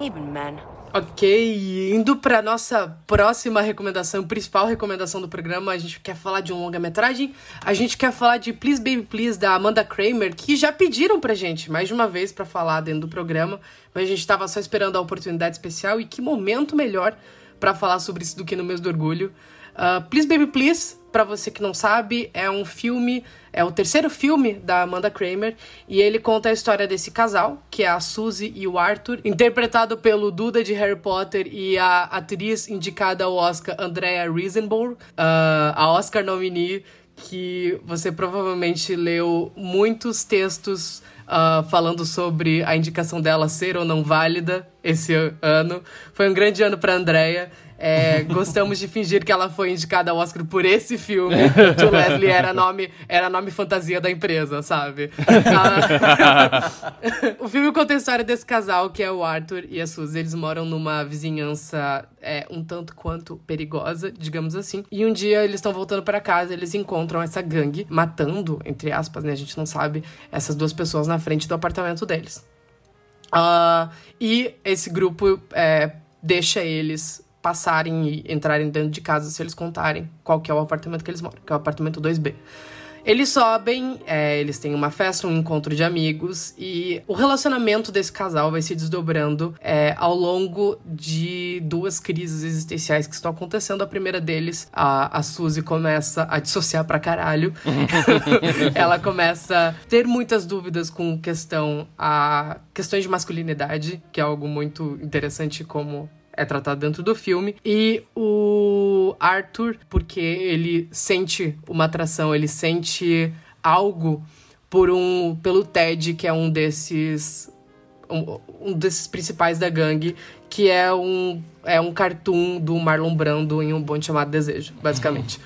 Even men. Ok, indo para nossa próxima recomendação, principal recomendação do programa, a gente quer falar de um longa-metragem. A gente quer falar de Please Baby Please da Amanda Kramer, que já pediram pra gente mais de uma vez para falar dentro do programa, mas a gente tava só esperando a oportunidade especial e que momento melhor para falar sobre isso do que no mês do orgulho. Uh, Please Baby Please, para você que não sabe, é um filme, é o terceiro filme da Amanda Kramer, e ele conta a história desse casal, que é a Suzy e o Arthur, interpretado pelo Duda de Harry Potter e a atriz indicada ao Oscar, Andrea Riseborough, uh, a Oscar nominee, que você provavelmente leu muitos textos Uh, falando sobre a indicação dela ser ou não válida esse ano. Foi um grande ano para Andrea. É, gostamos de fingir que ela foi indicada ao Oscar por esse filme. Que o [laughs] Leslie era nome, era nome fantasia da empresa, sabe? Ah, [laughs] o filme conta a história desse casal, que é o Arthur e a Suzy. Eles moram numa vizinhança é, um tanto quanto perigosa, digamos assim. E um dia eles estão voltando para casa, eles encontram essa gangue, matando, entre aspas, né? A gente não sabe, essas duas pessoas na frente do apartamento deles. Uh, e esse grupo é, deixa eles passarem e entrarem dentro de casa se eles contarem qual que é o apartamento que eles moram, que é o apartamento 2B. Eles sobem, é, eles têm uma festa, um encontro de amigos e o relacionamento desse casal vai se desdobrando é, ao longo de duas crises existenciais que estão acontecendo. A primeira deles, a, a Suzy começa a dissociar pra caralho. [laughs] Ela começa a ter muitas dúvidas com questão a questões de masculinidade, que é algo muito interessante como é tratado dentro do filme. E o Arthur, porque ele sente uma atração, ele sente algo por um pelo Ted, que é um desses um, um desses principais da gangue, que é um é um cartoon do Marlon Brando em um bonde chamado Desejo, basicamente.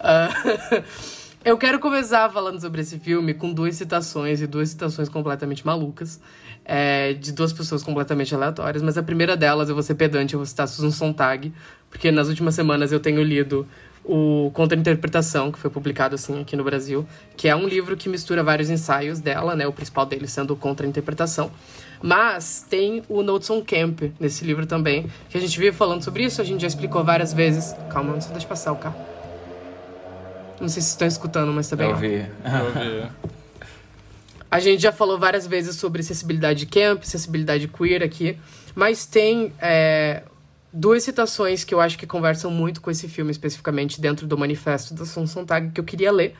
uh, [laughs] [laughs] eu quero começar falando sobre esse filme com duas citações e duas citações completamente malucas. É, de duas pessoas completamente aleatórias, mas a primeira delas, eu vou ser pedante, eu vou citar Susan Sontag, porque nas últimas semanas eu tenho lido o Contra-Interpretação, que foi publicado assim aqui no Brasil, que é um livro que mistura vários ensaios dela, né, o principal dele sendo o Contra-Interpretação. Mas tem o Notes on Camp nesse livro também, que a gente vive falando sobre isso, a gente já explicou várias vezes. Calma, não se deixa passar o carro. Não sei se estão escutando, mas tá bem. Eu ouvi. Eu ouvi. A gente já falou várias vezes sobre acessibilidade camp, acessibilidade queer aqui, mas tem é, duas citações que eu acho que conversam muito com esse filme, especificamente dentro do manifesto da Sun Sontag, que eu queria ler.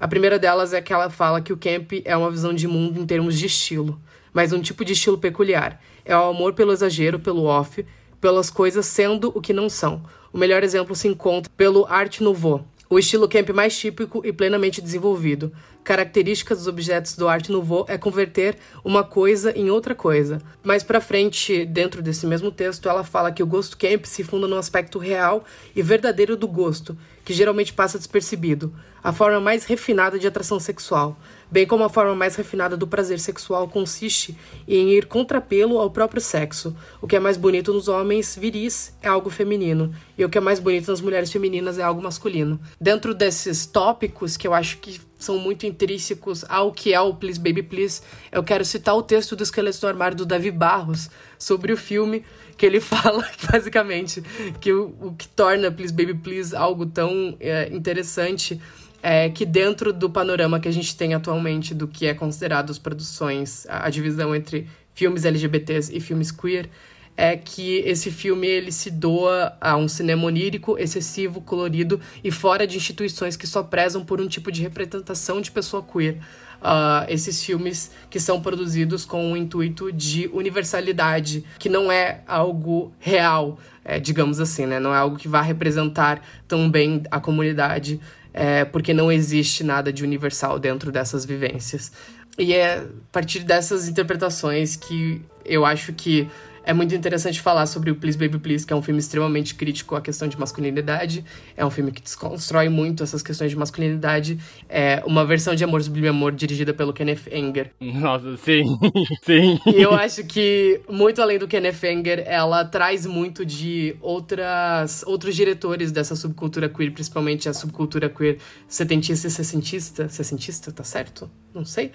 A primeira delas é que ela fala que o camp é uma visão de mundo em termos de estilo, mas um tipo de estilo peculiar. É o amor pelo exagero, pelo off, pelas coisas sendo o que não são. O melhor exemplo se encontra pelo Art Nouveau, o estilo camp mais típico e plenamente desenvolvido. Características dos objetos do Art Nouveau é converter uma coisa em outra coisa. Mais para frente, dentro desse mesmo texto, ela fala que o gosto camp se funda no aspecto real e verdadeiro do gosto, que geralmente passa despercebido, a forma mais refinada de atração sexual, bem como a forma mais refinada do prazer sexual consiste em ir contrapelo ao próprio sexo. O que é mais bonito nos homens viris é algo feminino, e o que é mais bonito nas mulheres femininas é algo masculino. Dentro desses tópicos que eu acho que são muito intrínsecos ao que é o Please Baby Please, eu quero citar o texto do Esqueleto do Armário do Davi Barros sobre o filme, que ele [laughs] fala basicamente que o, o que torna Please Baby Please algo tão é, interessante é que dentro do panorama que a gente tem atualmente do que é considerado as produções, a, a divisão entre filmes LGBTs e filmes queer, é que esse filme ele se doa a um cinema onírico, excessivo, colorido e fora de instituições que só prezam por um tipo de representação de pessoa queer. Uh, esses filmes que são produzidos com o intuito de universalidade, que não é algo real, é, digamos assim, né? Não é algo que vá representar tão bem a comunidade é, porque não existe nada de universal dentro dessas vivências. E é a partir dessas interpretações que eu acho que é muito interessante falar sobre o Please Baby Please, que é um filme extremamente crítico à questão de masculinidade. É um filme que desconstrói muito essas questões de masculinidade. É uma versão de Amor Sublime Amor dirigida pelo Kenneth Anger. Nossa, sim, [laughs] sim. E eu acho que, muito além do Kenneth Anger, ela traz muito de outras, outros diretores dessa subcultura queer, principalmente a subcultura queer setentista e sessentista. Sessentista, tá certo? Não sei.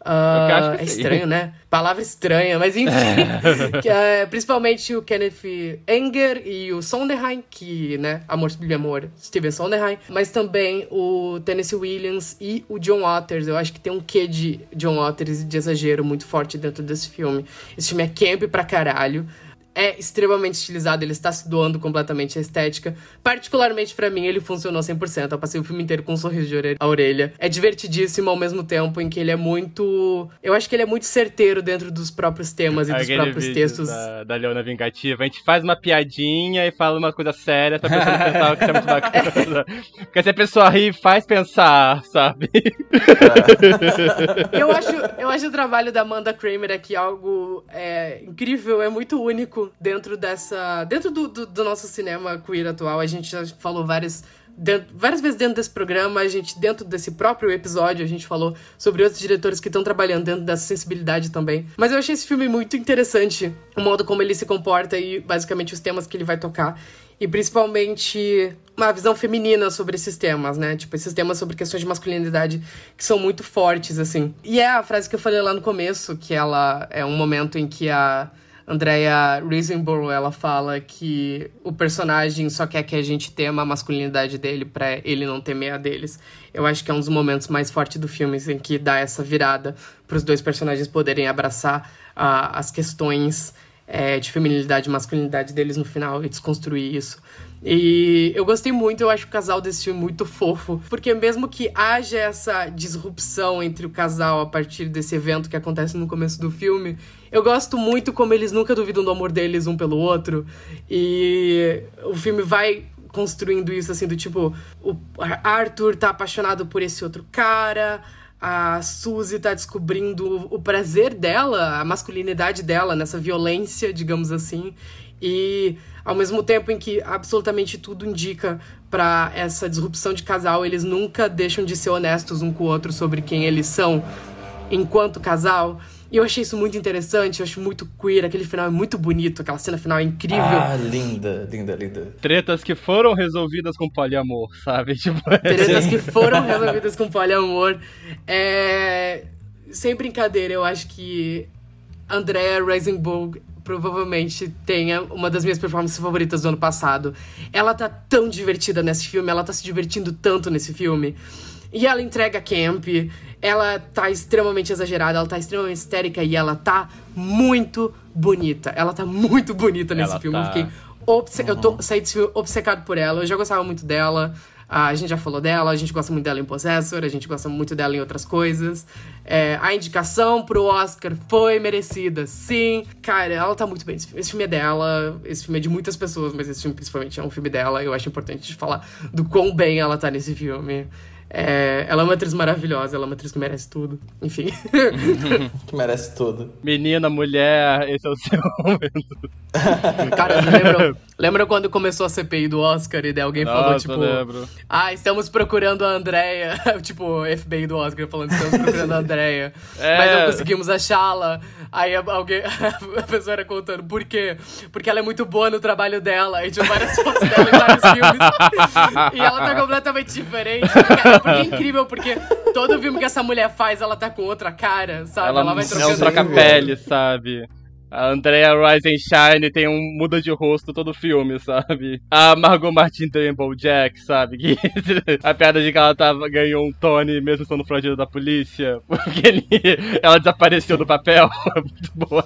Uh, é estranho, né? Palavra estranha, mas enfim. [laughs] que, é, principalmente o Kenneth Anger e o Sondheim, que, né? Amor Sublime Amor, Steven Sondheim. Mas também o Tennessee Williams e o John Waters. Eu acho que tem um quê de John Waters de exagero muito forte dentro desse filme. Esse filme é camp pra caralho é extremamente estilizado, ele está se doando completamente à estética. Particularmente para mim, ele funcionou 100%. Eu passei o filme inteiro com um sorriso de orelha, a orelha. É divertidíssimo ao mesmo tempo em que ele é muito. Eu acho que ele é muito certeiro dentro dos próprios temas e dos próprios textos. Da, da Leona Vingativa. A gente faz uma piadinha e fala uma coisa séria pra pessoa não pensar que é muito bacana. [laughs] Porque se a pessoa ri, faz pensar, sabe? eu, acho, eu acho o trabalho da Amanda Kramer aqui algo é, incrível, é muito único dentro dessa. Dentro do, do, do, nosso cinema queer atual. A gente já falou várias. Dentro, várias vezes dentro desse programa, a gente, dentro desse próprio episódio, a gente falou sobre outros diretores que estão trabalhando dentro dessa sensibilidade também. Mas eu achei esse filme muito interessante, o modo como ele se comporta e basicamente os temas que ele vai tocar. E principalmente uma visão feminina sobre esses temas, né? Tipo, esses temas sobre questões de masculinidade que são muito fortes, assim. E é a frase que eu falei lá no começo, que ela é um momento em que a Andrea Riseborough, ela fala que o personagem só quer que a gente tema a masculinidade dele para ele não temer a deles. Eu acho que é um dos momentos mais fortes do filme em que dá essa virada para os dois personagens poderem abraçar uh, as questões é, de feminilidade e masculinidade deles no final e desconstruir isso. E eu gostei muito, eu acho o casal desse filme muito fofo, porque mesmo que haja essa disrupção entre o casal a partir desse evento que acontece no começo do filme, eu gosto muito como eles nunca duvidam do amor deles um pelo outro. E o filme vai construindo isso assim do tipo, o Arthur tá apaixonado por esse outro cara, a Suzy tá descobrindo o prazer dela, a masculinidade dela nessa violência, digamos assim. E ao mesmo tempo em que absolutamente tudo indica para essa disrupção de casal, eles nunca deixam de ser honestos um com o outro sobre quem eles são enquanto casal. E eu achei isso muito interessante, eu acho muito queer, aquele final é muito bonito, aquela cena final é incrível. Ah, linda, linda, linda. Tretas que foram resolvidas com poliamor, sabe? [laughs] Tipo, Tretas que foram resolvidas com poliamor. É... Sem brincadeira, eu acho que Andrea Reisenberg provavelmente tenha uma das minhas performances favoritas do ano passado. Ela tá tão divertida nesse filme, ela tá se divertindo tanto nesse filme. E ela entrega camp, ela tá extremamente exagerada, ela tá extremamente histérica e ela tá muito bonita. Ela tá muito bonita nesse Ela filme. tá. Eu fiquei obce... Eu tô saí desse filme obcecado por ela. Eu já gostava muito dela. Ah, A gente já falou dela, a gente gosta muito dela em Possessor, a gente gosta muito dela em outras coisas. É, a indicação pro Oscar foi merecida, sim. Cara, ela tá muito bem. Esse filme, esse filme é dela, esse filme é de muitas pessoas, mas esse filme principalmente é um filme dela. Eu acho importante falar do quão bem ela tá nesse filme. É, ela é uma atriz maravilhosa, ela é uma atriz que merece tudo. Enfim. [laughs] que merece tudo. Menina, mulher, esse é o seu momento. [laughs] Cara, lembra, lembra quando começou a CPI do Oscar e daí alguém falou, Nossa, tipo. lembro. Ah, estamos procurando a Andrea. [laughs] tipo, FBI do Oscar falando, estamos procurando a Andrea. É. Mas não conseguimos achá-la. Aí a- alguém, a pessoa era contando, por quê? Porque ela é muito boa no trabalho dela. E tinha várias fotos dela em vários filmes. e ela tá completamente diferente. Cara, porque é incrível, porque todo filme que essa mulher faz, ela tá com outra cara, sabe? Ela, vai não trocando. troca pele, sabe? A Andrea Risenshine tem um muda de rosto todo filme, sabe? A Margot Martin tem Jack, sabe? Que [laughs] a piada de que ela tava, ganhou um Tony mesmo sendo foragido da polícia, [laughs] porque ele, ela desapareceu do papel. É [laughs] muito boa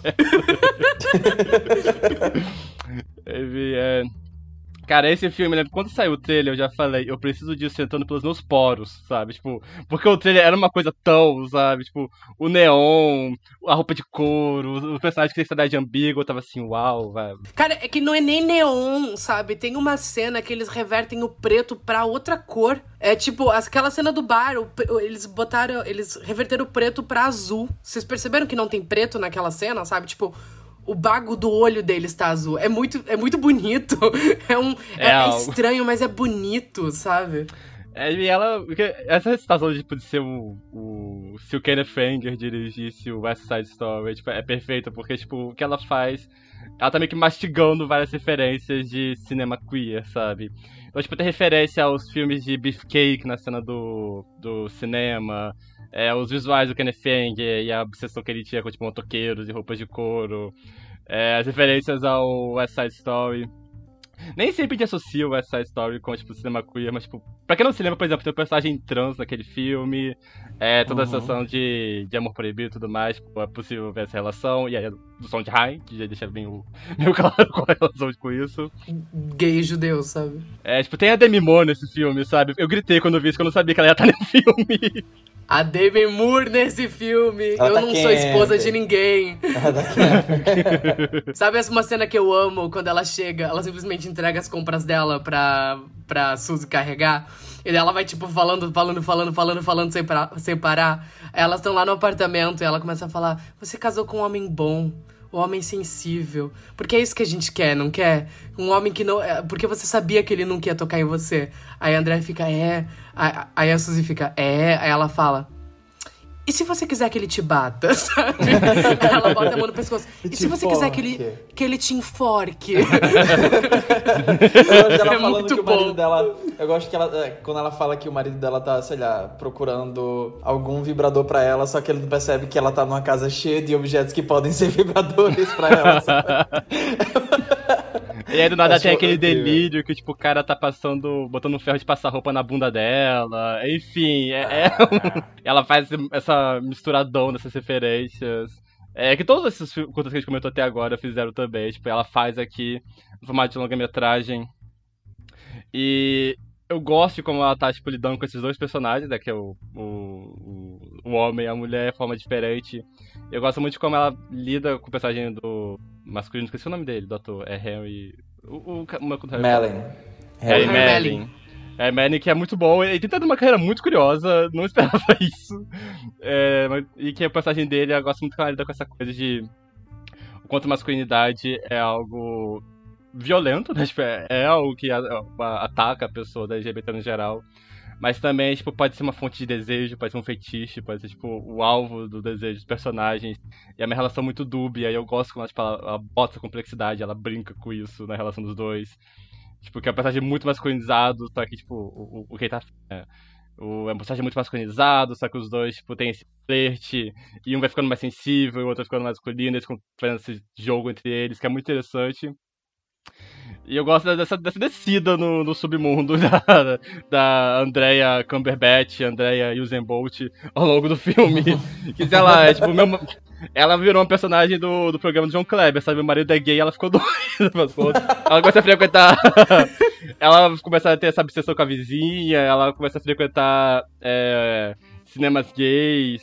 essa. É... Cara, esse filme, né? Quando saiu o trailer, eu já falei, eu preciso disso entrando pelos meus poros, sabe? Tipo, porque o trailer era uma coisa tão, sabe? Tipo, o neon, a roupa de couro, o personagem que tem cidade ambígua, eu tava assim, uau, velho. Cara, é que não é nem neon, sabe? Tem uma cena que eles revertem o preto pra outra cor. É tipo, aquela cena do bar, eles botaram. Eles reverteram o preto pra azul. Vocês perceberam que não tem preto naquela cena, sabe? Tipo. O bago do olho deles tá azul. É muito, é muito bonito. [laughs] É um. É, É é estranho, mas é bonito, sabe? É, e ela. Essa situação de, tipo, de ser o, o. Se o Kenneth Anger dirigisse o West Side Story, tipo, é perfeita, porque, tipo, o que ela faz. Ela tá meio que mastigando várias referências de cinema queer, sabe? Então, tipo, tem referência aos filmes de Beefcake na cena do, do cinema, é, os visuais do Kenneth Anger e a obsessão que ele tinha com, tipo, motoqueiros e roupas de couro, é, as referências ao West Side Story. Nem sempre a gente associa o West Side Story com, tipo, cinema queer, mas, tipo, pra quem não se lembra, por exemplo, tem um personagem trans naquele filme, é, toda a Uhum. situação de, de amor proibido e tudo mais, tipo, é possível ver essa relação, e aí é do Sondheim, que já deixa bem, o, [laughs] meio claro qual é a relação com isso. Gay judeu, sabe? É, tipo, tem a Demi Moore nesse filme, sabe? Eu gritei quando eu vi isso, que eu não sabia que ela ia estar [laughs] nesse filme. A Demi Moore nesse filme. Ela eu tá não sou esposa de ninguém. Ela tá. [laughs] Sabe essa uma cena que eu amo quando ela chega, ela simplesmente entrega as compras dela pra, pra Suzy carregar. E ela vai, tipo, falando, falando, falando, falando, falando sem, parar, sem parar. Elas estão lá no apartamento e ela começa a falar: Você casou com um homem bom. Um homem sensível. Porque é isso que a gente quer, não quer? Um homem que não. é, Porque você sabia que ele não queria tocar em você. Aí a André fica, é. Aí a Suzy fica, é. Aí ela fala. E se você quiser que ele te bata, [laughs] sabe? Ela bota a mão no pescoço. E, se você quiser que ele, que ele te enforque? [laughs] Eu gosto dela É falando muito que o marido bom. dela. Eu gosto que ela. é, Quando ela fala que o marido dela tá, sei lá, procurando algum vibrador pra ela, só que ele não percebe que ela tá numa casa cheia de objetos que podem ser [laughs] vibradores pra ela. sabe? E aí do nada Acho tem aquele incrível. delírio que, tipo, o cara tá passando, botando um ferro de passar roupa na bunda dela. Enfim, é, é um- [laughs] ela faz essa misturadão dessas referências. É que todos esses curtas que a gente comentou até agora fizeram também. Tipo, ela faz aqui no formato de longa-metragem. E eu gosto de como ela tá, tipo, lidando com esses dois personagens, né? Que é o, o, o, homem e a mulher forma diferente. Eu gosto muito de como ela lida com o personagem do masculino, esqueci o nome dele, do ator. É Henry. O, o, o meu Melon. Harry Harry Melling. É, Manning que é muito bom. Ele tem tendo uma carreira muito curiosa, não [laughs] esperava isso. É, mas- e que o personagem dele, eu gosto muito que ela lida com essa coisa de. O quanto a masculinidade é algo violento, né? [laughs] Tipo, é, é algo que a- a- ataca a pessoa da LGBT no geral. Mas também, tipo, pode ser uma fonte de desejo, pode ser um fetiche, pode ser, tipo, o alvo do desejo dos personagens. E é uma relação muito dúbia, e eu gosto quando tipo, ela, ela bota essa complexidade, ela brinca com isso na relação dos dois. Tipo, que é um personagem muito masculinizado, só que, tipo, o, o, que tá. É, o, é um personagem muito masculinizado, só que os dois, tipo, tem esse flerte, e um vai ficando mais sensível, e o outro vai ficando mais masculino, eles fazendo esse jogo entre eles, que é muito interessante. E eu gosto dessa, dessa descida no, no submundo [laughs] da, da Andrea Cumberbatch, Andrea Usain Bolt ao longo do filme. que, sei lá, é tipo, meu, ela virou uma personagem do, do programa do John Kleber, sabe? O marido é gay ela ficou [laughs] doida. Ela começa a frequentar. [laughs] ela começa a ter essa obsessão com a vizinha, ela começa a frequentar é, cinemas gays.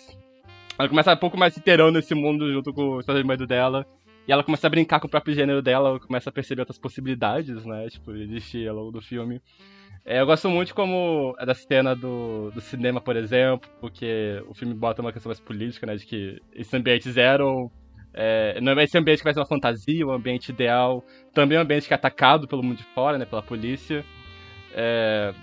Ela começa um pouco mais se inteirando nesse mundo junto com o marido dela. E ela começa a brincar com o próprio gênero dela, ela começa a perceber outras possibilidades, né? Tipo, existir ao longo do filme. É, eu gosto muito como é da cena do, do cinema, por exemplo, porque o filme bota uma questão mais política, né? De que esses ambientes eram. É, não é esse ambiente que vai ser uma fantasia, um ambiente ideal. Também é um ambiente que é atacado pelo mundo de fora, né? Pela polícia. É,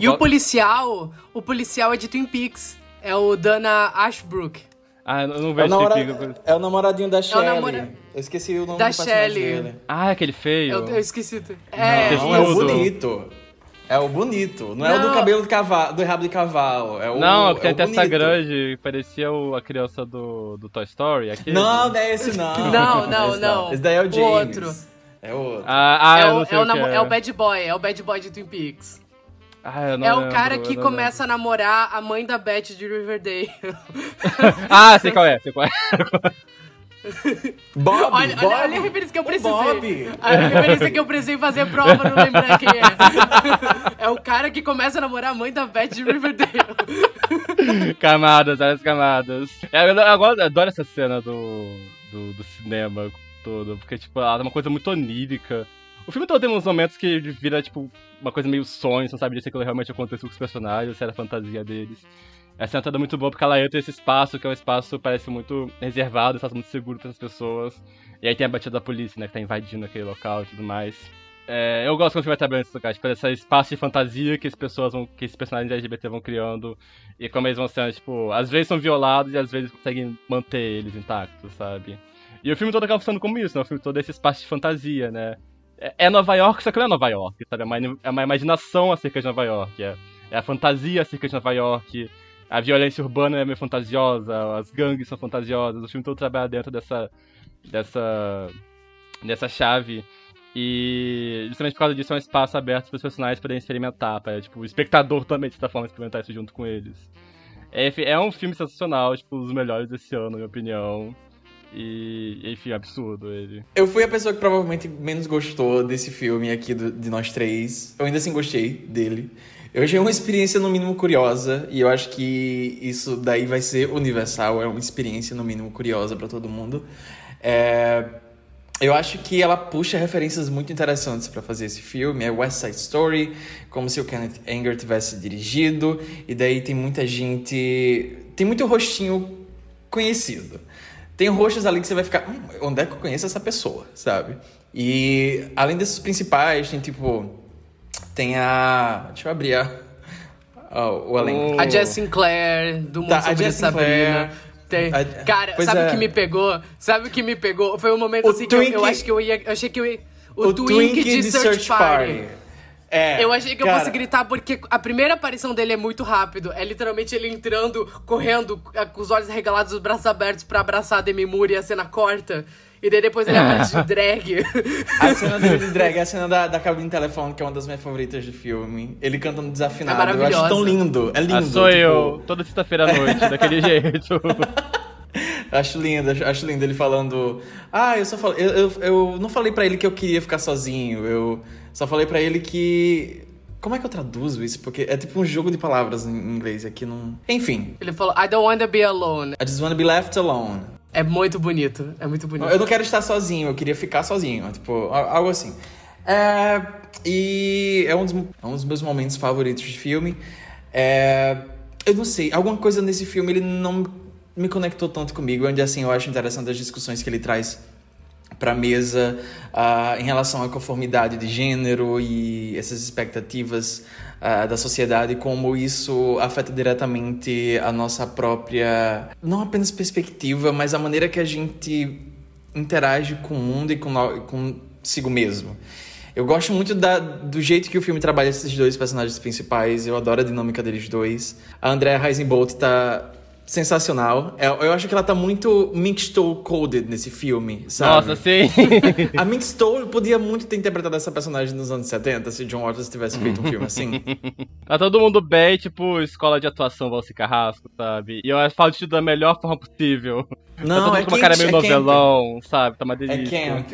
E o go- policial, o policial é de Twin Peaks. É o Dana Ashbrook. Ah, eu não É o, vejo namora- filme. é o namoradinho da Shelley. namora- Eu esqueci o nome Da do personagem Shelley. dele. Ah, aquele feio. Eu, eu esqueci. É, não, é o bonito. É o bonito. Não, é o do Não. cabelo de cavalo, do rabo de cavalo. É o, Não, é tem a o testa bonito. grande, que parecia o- a criança do, do Toy Story. Aquele. Não, não é esse não. [laughs] Não, não, Esse não. Esse daí é o O James. outro. É o outro. Ah, ah, é, eu o, não sei é, o o que é. é o bad boy, é o bad boy de Twin Peaks. Ah, eu é o lembro, cara eu que começa a namorar a mãe da Beth de Riverdale. lembro. [laughs] Ah, sei qual é, sei qual é. [laughs] Bob, olha, Bob. olha, olha a referência que eu O precisei. Bob. A referência que eu precisei fazer prova pra não lembrar quem é. [laughs] É o cara que começa a namorar a mãe da Beth de Riverdale. camadas, várias camadas. É, eu agora adoro essa cena do, do, do cinema todo, porque, tipo, ela é uma coisa muito onírica. O filme todo tem uns momentos que vira, tipo, uma coisa meio sonho, você não sabe se aquilo realmente aconteceu com os personagens, se era fantasia deles. Essa cena toda é muito boa porque ela entra nesse espaço, que é um espaço parece muito reservado, espaço muito seguro para as pessoas. E aí tem a batida da polícia, né, que tá invadindo aquele local e tudo mais. É, eu gosto quando o filme vai trabalhando nesse lugar, tipo, esse espaço de fantasia que as pessoas vão, que esses personagens LGBT vão criando. E como eles vão sendo, tipo, às vezes são violados e às vezes conseguem manter eles intactos, sabe? E o filme todo acaba funcionando como isso, né? O filme todo é esse espaço de fantasia, né? É, é Nova York, só que não é Nova York, sabe? É uma, é uma imaginação acerca de Nova York. É, é a fantasia acerca de Nova York. A violência urbana é meio fantasiosa, as gangues são fantasiosas. O filme todo trabalha dentro dessa. dessa. dessa chave. E justamente por causa disso é um espaço aberto para os personagens poderem experimentar, para tipo, o espectador também, de certa forma, experimentar isso junto com eles. É, é um filme sensacional, tipo, um dos melhores desse ano, na minha opinião. E, enfim, absurdo ele. Eu fui a pessoa que provavelmente menos gostou desse filme aqui do- de nós três. Eu ainda assim gostei dele. Eu achei uma experiência no mínimo curiosa e eu acho que isso daí vai ser universal. É uma experiência no mínimo curiosa pra todo mundo. É, Eu acho que ela puxa referências muito interessantes pra fazer esse filme. É West Side Story, como se o Kenneth Anger tivesse dirigido. E daí tem muita gente. Tem muito rostinho conhecido. Tem rostos ali que você vai ficar. Hum, onde é que eu conheço essa pessoa, sabe? E além desses principais, tem tipo. Tem a. Deixa eu abrir a, a- o elenco. A Jess Sinclair, do Mundo Tá, a Sobre Jess Sabrina. Tem- A- Cara, pois sabe o é. que me pegou? Sabe o que me pegou? Foi um momento O assim que eu, eu Twink- acho que eu ia. Eu achei que eu ia. O, Twink, de, Search, Party. É, Eu achei que eu cara, fosse gritar porque a primeira aparição dele é muito rápido. É literalmente ele entrando, correndo, eh, com os olhos regalados, os braços abertos pra abraçar a Demi Moore e a cena corta. E daí depois ele [laughs] aparece de drag. A cena dele de drag é a cena da, da cabine telefônica, que é uma das minhas favoritas do filme. Ele cantando desafinado. É eu acho tão lindo. É lindo. Ah, sou tipo, eu, toda sexta-feira à noite, daquele [laughs] jeito. Acho lindo, acho, acho lindo ele falando. Ah, eu só falei. Eu, eu, eu não falei para ele que eu queria ficar sozinho. Eu só falei para ele que. Como é que eu traduzo isso? Porque é tipo um jogo de palavras em inglês. Aqui não. Enfim. Ele falou, I don't want to be alone. I just want to be left alone. É muito bonito. É muito bonito. Eu não quero estar sozinho, eu queria ficar sozinho. Tipo, algo assim. É, e é um, dos, é um dos meus momentos favoritos de filme. É, eu não sei, alguma coisa nesse filme ele não me conectou tanto comigo. Onde assim eu acho interessante as discussões que ele traz para a mesa uh, em relação à conformidade de gênero e essas expectativas uh, da sociedade, como isso afeta diretamente a nossa própria, não apenas perspectiva, mas a maneira que a gente interage com o mundo e com consigo mesmo. Eu gosto muito da, do jeito que o filme trabalha esses dois personagens principais. Eu adoro a dinâmica deles dois. A Andrea Heisenbolt tá sensacional. Eu, é, eu acho que ela tá muito Minkstole coded nesse filme, sabe? Nossa, sim. [laughs] a Minkstole podia muito ter interpretado essa personagem nos anos 70 se John Waters tivesse feito um filme assim. [laughs] tá todo mundo bem, tipo, escola de atuação Valci Carrasco, sabe? E eu falo isso da melhor forma possível. Não, tá é com uma cara meio é novelão, camp. sabe? Tá uma delícia. É camp.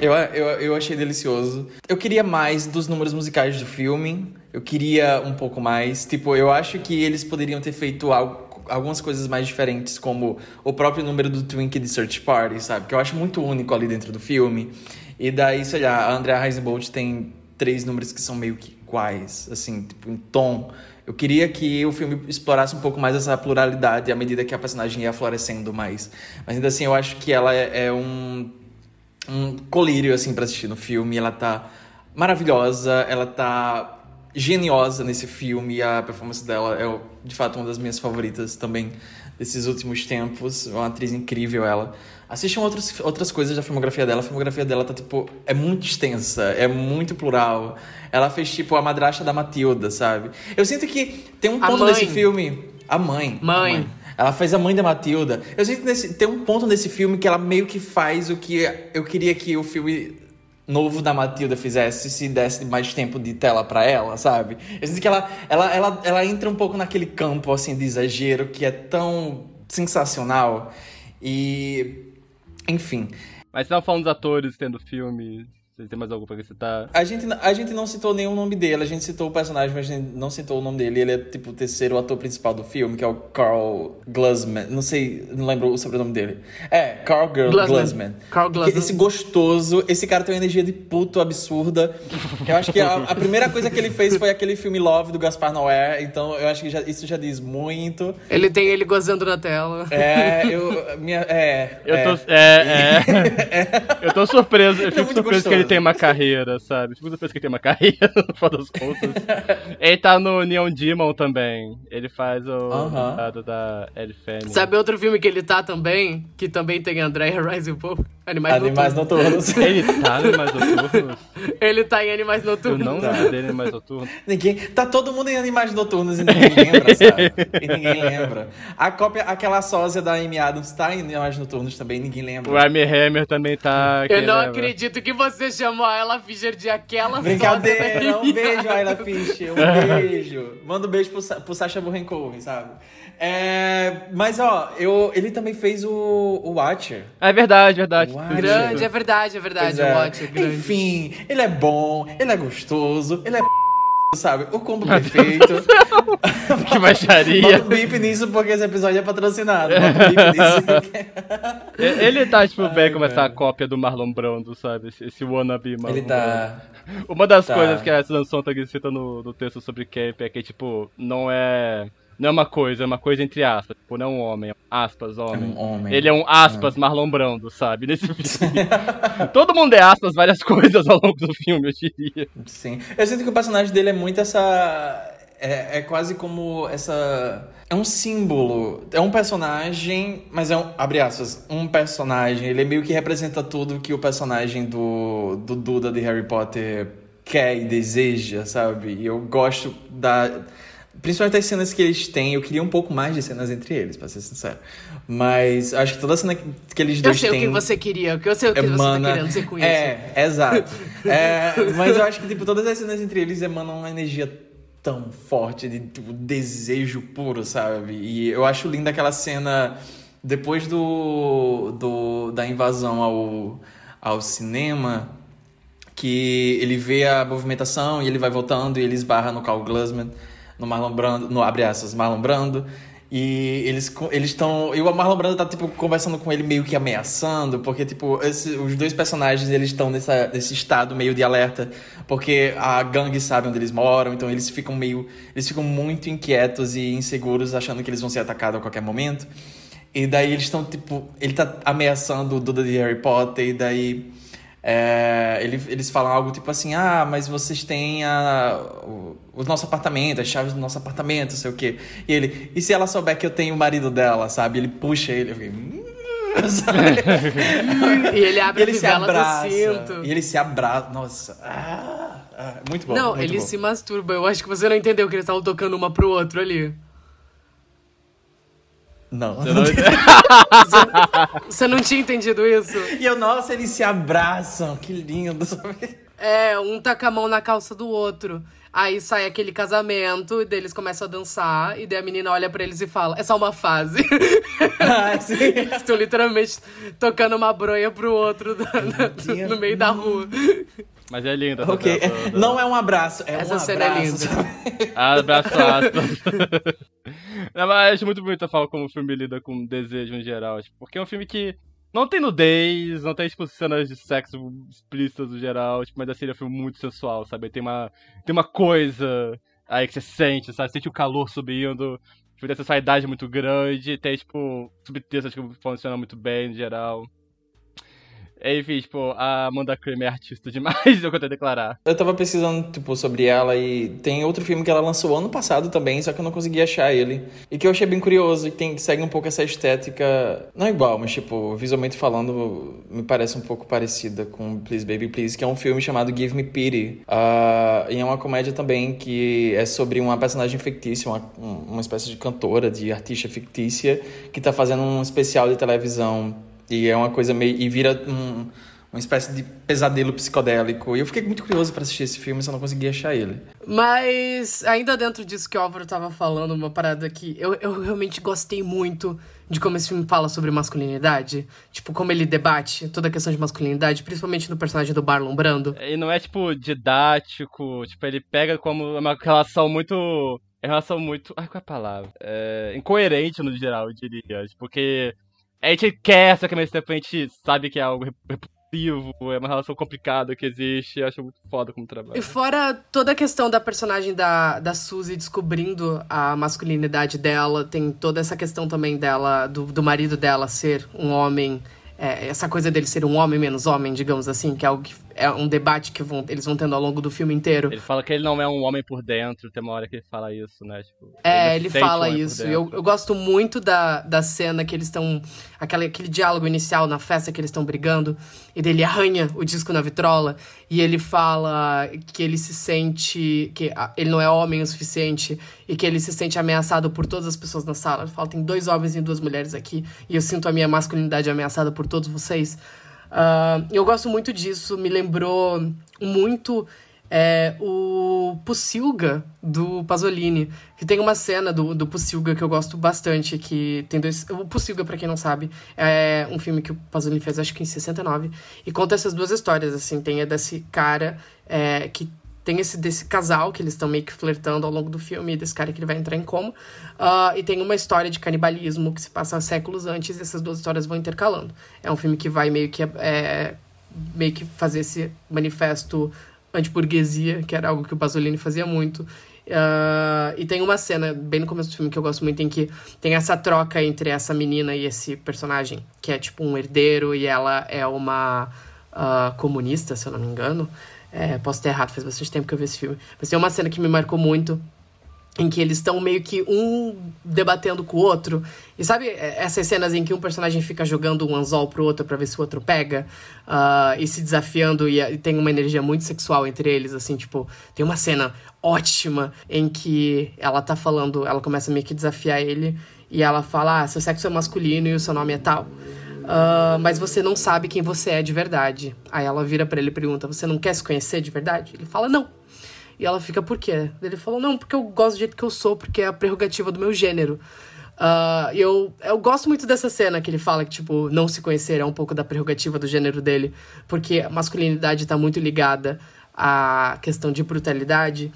Eu, eu, eu achei delicioso. Eu queria mais dos números musicais do filme. Eu queria um pouco mais. Tipo, eu acho que eles poderiam ter feito algo algumas coisas mais diferentes, como o próprio número do Twink de Search Party, sabe? Que eu acho muito único ali dentro do filme. E daí, sei lá, a Andrea Heisenbolt tem três números que são meio que iguais, assim, tipo, em tom. Eu queria que o filme explorasse um pouco mais essa pluralidade à medida que a personagem ia florescendo mais. Mas ainda assim, eu acho que ela é, é um, um colírio, assim, para assistir no filme. Ela tá maravilhosa, ela tá geniosa nesse filme. A performance dela é, de fato, uma das minhas favoritas também desses últimos tempos. É uma atriz incrível, ela. Assistam outros, outras coisas da filmografia dela. A filmografia dela tá, tipo, é muito extensa, é muito plural. Ela fez, tipo, a madrasta da Matilda, sabe? Eu sinto que tem um ponto nesse filme. A mãe. Mãe. A mãe. Ela faz a mãe da Matilda. Eu sinto que tem um ponto nesse filme que ela meio que faz o que eu queria que o filme novo da Matilda fizesse se desse mais tempo de tela para ela, sabe? Eu sinto que ela, ela, ela, ela entra um pouco naquele campo assim de exagero que é tão sensacional e enfim. Mas você tava falando dos atores tendo filme, você tem mais algo pra citar? A gente, a gente não citou nenhum nome dele, a gente citou o personagem, mas a gente não citou o nome dele. Ele é tipo o terceiro ator principal do filme, que é o Carl Glusman. Não sei, não lembro o sobrenome dele. É, Carl Glusman. Glusman. Carl Glusman. Esse gostoso, esse cara tem uma energia de puto absurda. Eu acho que a, a primeira coisa que ele fez foi aquele filme Love do Gaspar Noé, então eu acho que já, isso já diz muito. Ele tem ele gozando na tela. É, eu. Minha, é. Eu é. tô. É, é. [laughs] eu tô surpreso, eu é fico surpreso que ele gostoso. Tem uma carreira, sabe? Fico surpreso que tem uma [laughs] carreira, no final das contas. [laughs] ele tá no Neon Demon também. Ele faz o Aham. lado da Ellie Fanning. Sabe outro filme que ele tá também? Que também tem Andrea Riseborough? Animais, Animais Noturnos. noturnos. Ele tá no Mais Noturnos? [laughs] Ele tá em Animais Eu Noturnos. não lembro dele em Mais Noturnos. Ninguém, tá todo mundo em Animais Noturnos e ninguém lembra, sabe? E ninguém lembra. A cópia, aquela sósia da Amy Adams tá em Animais Noturnos também, ninguém lembra. O Amy Hammer também tá. Eu não lembra? acredito que você chamou a Ella Fischer de aquela Brincadeira, sósia da um [laughs] beijo, Ayla Fischer, um beijo. Manda um beijo pro, Sa- pro Sacha Baron Cohen, sabe? É, mas, ó, eu, ele também fez o, o Watcher. É verdade, verdade. Watcher. Grande, é verdade, é verdade. É. O Watch é grande. Enfim, ele é bom, ele é gostoso, ele é sabe? O combo perfeito. [laughs] Que baixaria. Bota um bip nisso porque esse episódio é patrocinado. Bota um bip nisso. [laughs] E- Ele tá, tipo, bem como essa cópia do Marlon Brando, sabe? Esse, esse wannabe Marlon Ele tá. Brando. Uma das tá. coisas que a Susan Sontag cita no, no texto sobre Camp é que, tipo, não é... Não é uma coisa, é uma coisa entre aspas. Tipo, não é um homem, é aspas, homem. um homem. Ele é um aspas Marlon Brando, sabe? Nesse [laughs] filme. Todo mundo é aspas várias [laughs] coisas ao longo do filme, eu diria. Sim. Eu sinto que o personagem dele é muito essa. É, é quase como essa. É um símbolo. É um personagem, mas é um. Abre aspas. Um personagem. Ele meio que representa tudo que o personagem do, do Duda de Harry Potter quer e deseja, sabe? E eu gosto da. Principalmente as cenas que eles têm, eu queria um pouco mais de cenas entre eles, pra ser sincero. Mas acho que toda cena que que eles Eu dois sei o têm. que você queria, eu sei o que você tá emana- querendo dizer com isso. É, exato. [laughs] É, mas eu acho que tipo, todas as cenas entre eles emanam uma energia tão forte de tipo, desejo puro, sabe? E eu acho linda aquela cena depois do, do da invasão ao, ao cinema, que ele vê a movimentação e ele vai voltando e ele esbarra no Carl Glusman, no Marlon Brando, no abre aspas, Marlon Brando, e eles eles estão. E o Marlon Brando tá, tipo, conversando com ele meio que ameaçando, porque, tipo, esse, os dois personagens eles estão nesse estado meio de alerta, porque a gangue sabe onde eles moram, então eles ficam meio. Eles ficam muito inquietos e inseguros, achando que eles vão ser atacados a qualquer momento. E daí eles estão, tipo. Ele tá ameaçando o Duda de Harry Potter, e daí. É, ele, eles falam algo tipo assim: ah, mas vocês têm a, o, o, nosso apartamento, as chaves do nosso apartamento, sei o quê. E ele, e se ela souber que eu tenho o marido dela, sabe? Ele puxa ele, eu fiquei. Hum", [laughs] e ele abre e ele a se abraça, cinto. E ele se abraça. Nossa. Ah, ah, muito bom. Não, muito ele bom. se masturba. Eu acho que você não entendeu que eles estavam tocando uma pro outro ali. Não. Você não- [laughs] Você não tinha entendido isso? E eu, nossa, eles se abraçam, que lindo, sabe? É, um taca a mão na calça do outro. Aí sai aquele casamento, e daí eles começam a dançar, e daí a menina olha pra eles e fala: É só uma fase. Ah, sim. [laughs] Eles estão literalmente tocando uma bronha pro outro da- na- [laughs] no meio da rua. Mas é lindo. essa Ok, toda. [laughs] não é um abraço, é Essa um cena é abraço. linda. sabe? Abraço [laughs] aspas. [laughs] Não, mas acho muito bonito a forma como o filme lida com desejo em geral. Tipo, porque é um filme que não tem nudez, não tem, tipo, cenas de sexo explícitas no geral, tipo, mas assim, ele é um filme muito sensual, sabe? Tem uma, tem uma coisa aí que você sente, sabe? Você sente o calor subindo, tipo, tem sensualidade muito grande, tem, tipo, subtextos que funcionam muito bem no geral. Enfim, tipo, a Amanda Cream é artista demais, [laughs] eu a declarar. Eu tava pesquisando, tipo, sobre ela e tem outro filme que ela lançou ano passado também, só que eu não consegui achar ele. E que eu achei bem curioso e tem, segue um pouco essa estética, não é igual, mas, tipo, visualmente falando, me parece um pouco parecida com Please Baby Please, que é um filme chamado Give Me Pity. Ah, e é uma comédia também que é sobre uma personagem fictícia, uma, um- uma espécie de cantora, de artista fictícia, que tá fazendo um especial de televisão. E é uma coisa meio. E vira um, uma espécie de pesadelo psicodélico. E eu fiquei muito curioso pra assistir esse filme, só não consegui achar ele. Mas, ainda dentro disso que o Álvaro tava falando, uma parada que eu, eu realmente gostei muito de como esse filme fala sobre masculinidade. Tipo, como ele debate toda a questão de masculinidade, principalmente no personagem do Marlon Brando. E não é, tipo, didático, tipo, ele pega como uma relação muito. É uma relação muito. Ai, qual é a palavra? É, incoerente no geral, eu diria. Tipo, Porque a gente quer, só que tempo a gente sabe que é algo repulsivo, é uma relação complicada que existe. Eu acho muito foda como trabalho. E fora toda a questão da personagem da, da Suzy descobrindo a masculinidade dela, tem toda essa questão também dela, do, do marido dela ser um homem. é, essa coisa dele ser um homem menos homem, digamos assim, que é algo que é um debate que vão, eles vão tendo ao longo do filme inteiro. Ele fala que ele não é um homem por dentro, tem uma hora que ele fala isso, né? Tipo, É, ele um fala por isso. Eu, eu gosto muito da, da cena que eles estão. Aquele, aquele diálogo inicial na festa que eles estão brigando. E dele arranha o disco na vitrola. E ele fala que ele se sente. que ah, ele não é homem o suficiente. E que ele se sente ameaçado por todas as pessoas na sala. Ele fala: tem dois homens e duas mulheres aqui. E eu sinto a minha masculinidade ameaçada por todos vocês. Ah, eu gosto muito disso. Me lembrou muito é o Pussilga do Pasolini. Que tem uma cena do, do Pussilga que eu gosto bastante, que tem dois... O Pussilga, pra quem não sabe, é um filme que o Pasolini fez, acho que em 69, e conta essas duas histórias, assim. Tem a desse cara é, que tem esse desse casal que eles estão meio que flertando ao longo do filme, desse cara que ele vai entrar em coma. Ah, e tem uma história de canibalismo que se passa séculos antes, e essas duas histórias vão intercalando. É um filme que vai meio que... É, meio que fazer esse manifesto antiburguesia, que era algo que o Pasolini fazia muito. Ah, e tem uma cena bem no começo do filme que eu gosto muito em que tem essa troca entre essa menina e esse personagem, que é tipo um herdeiro e ela é uma ah, comunista, se eu não me engano. É, posso ter errado, faz bastante tempo que eu vi esse filme. Mas tem uma cena que me marcou muito, em que eles estão meio que um debatendo com o outro. E sabe essas cenas em que um personagem fica jogando um anzol pro outro pra ver se o outro pega? Ah, e se desafiando e, e tem uma energia muito sexual entre eles, assim, tipo... Tem uma cena ótima em que ela tá falando... Ela começa meio que desafiar ele e ela fala... Ah, seu sexo é masculino e o seu nome é tal. Ah, mas você não sabe quem você é de verdade. Aí ela vira pra ele e pergunta: Você não quer se conhecer de verdade? Ele fala: Não. E ela fica: Por quê? Ele falou: Não, porque eu gosto do jeito que eu sou, porque é a prerrogativa do meu gênero. Uh, eu, eu gosto muito dessa cena que ele fala que, tipo, não se conhecer é um pouco da prerrogativa do gênero dele, porque a masculinidade tá muito ligada à questão de brutalidade.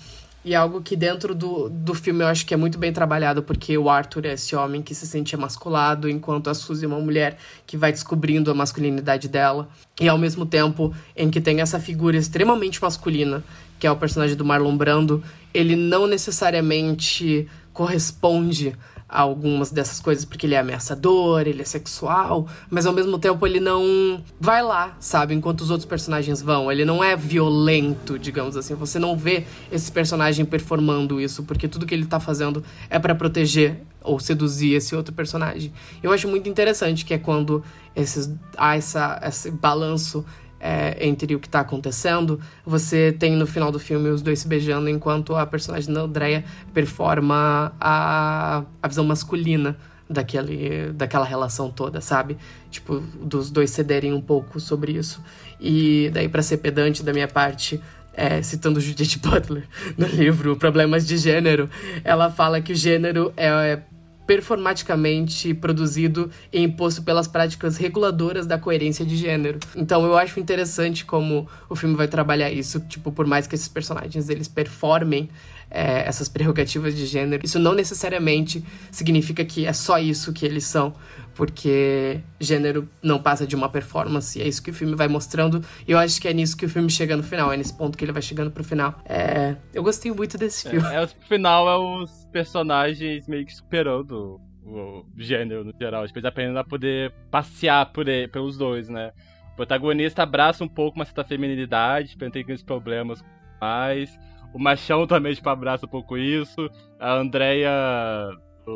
E algo que dentro do, do filme eu acho que é muito bem trabalhado, porque o Arthur é esse homem que se sente emasculado, enquanto a Suzy é uma mulher que vai descobrindo a masculinidade dela. E ao mesmo tempo em que tem essa figura extremamente masculina, que é o personagem do Marlon Brando, ele não necessariamente corresponde algumas dessas coisas porque ele é ameaçador, ele é sexual, mas ao mesmo tempo ele não vai lá, sabe? Enquanto os outros personagens vão. Ele não é violento, digamos assim. Você não vê esse personagem performando isso, porque tudo que ele tá fazendo é para proteger ou seduzir esse outro personagem. Eu acho muito interessante que é quando esses, há essa, esse balanço é, entre o que está acontecendo, você tem no final do filme os dois se beijando enquanto a personagem da Andrea performa a, a visão masculina daquele, daquela relação toda, sabe? Tipo, dos dois cederem um pouco sobre isso. E daí, para ser pedante da minha parte, é, citando Judith Butler [laughs] no livro Problemas de Gênero, ela fala que o gênero é performaticamente produzido e imposto pelas práticas reguladoras da coerência de gênero. Então eu acho interessante como o filme vai trabalhar isso, tipo, por mais que esses personagens eles performem é, essas prerrogativas de gênero, isso não necessariamente significa que é só isso que eles são, porque gênero não passa de uma performance, é isso que o filme vai mostrando, e eu acho que é nisso que o filme chega no final, é nesse ponto que ele vai chegando pro final. É, eu gostei muito desse filme. É, é, o final é os personagens meio que superando o gênero no geral, tipo, eles aprendendo a poder passear por ele, pelos dois, né? O protagonista abraça um pouco uma certa feminilidade, tipo, tem aqueles problemas mais o Machão também, tipo, abraça um pouco isso. A Andrea,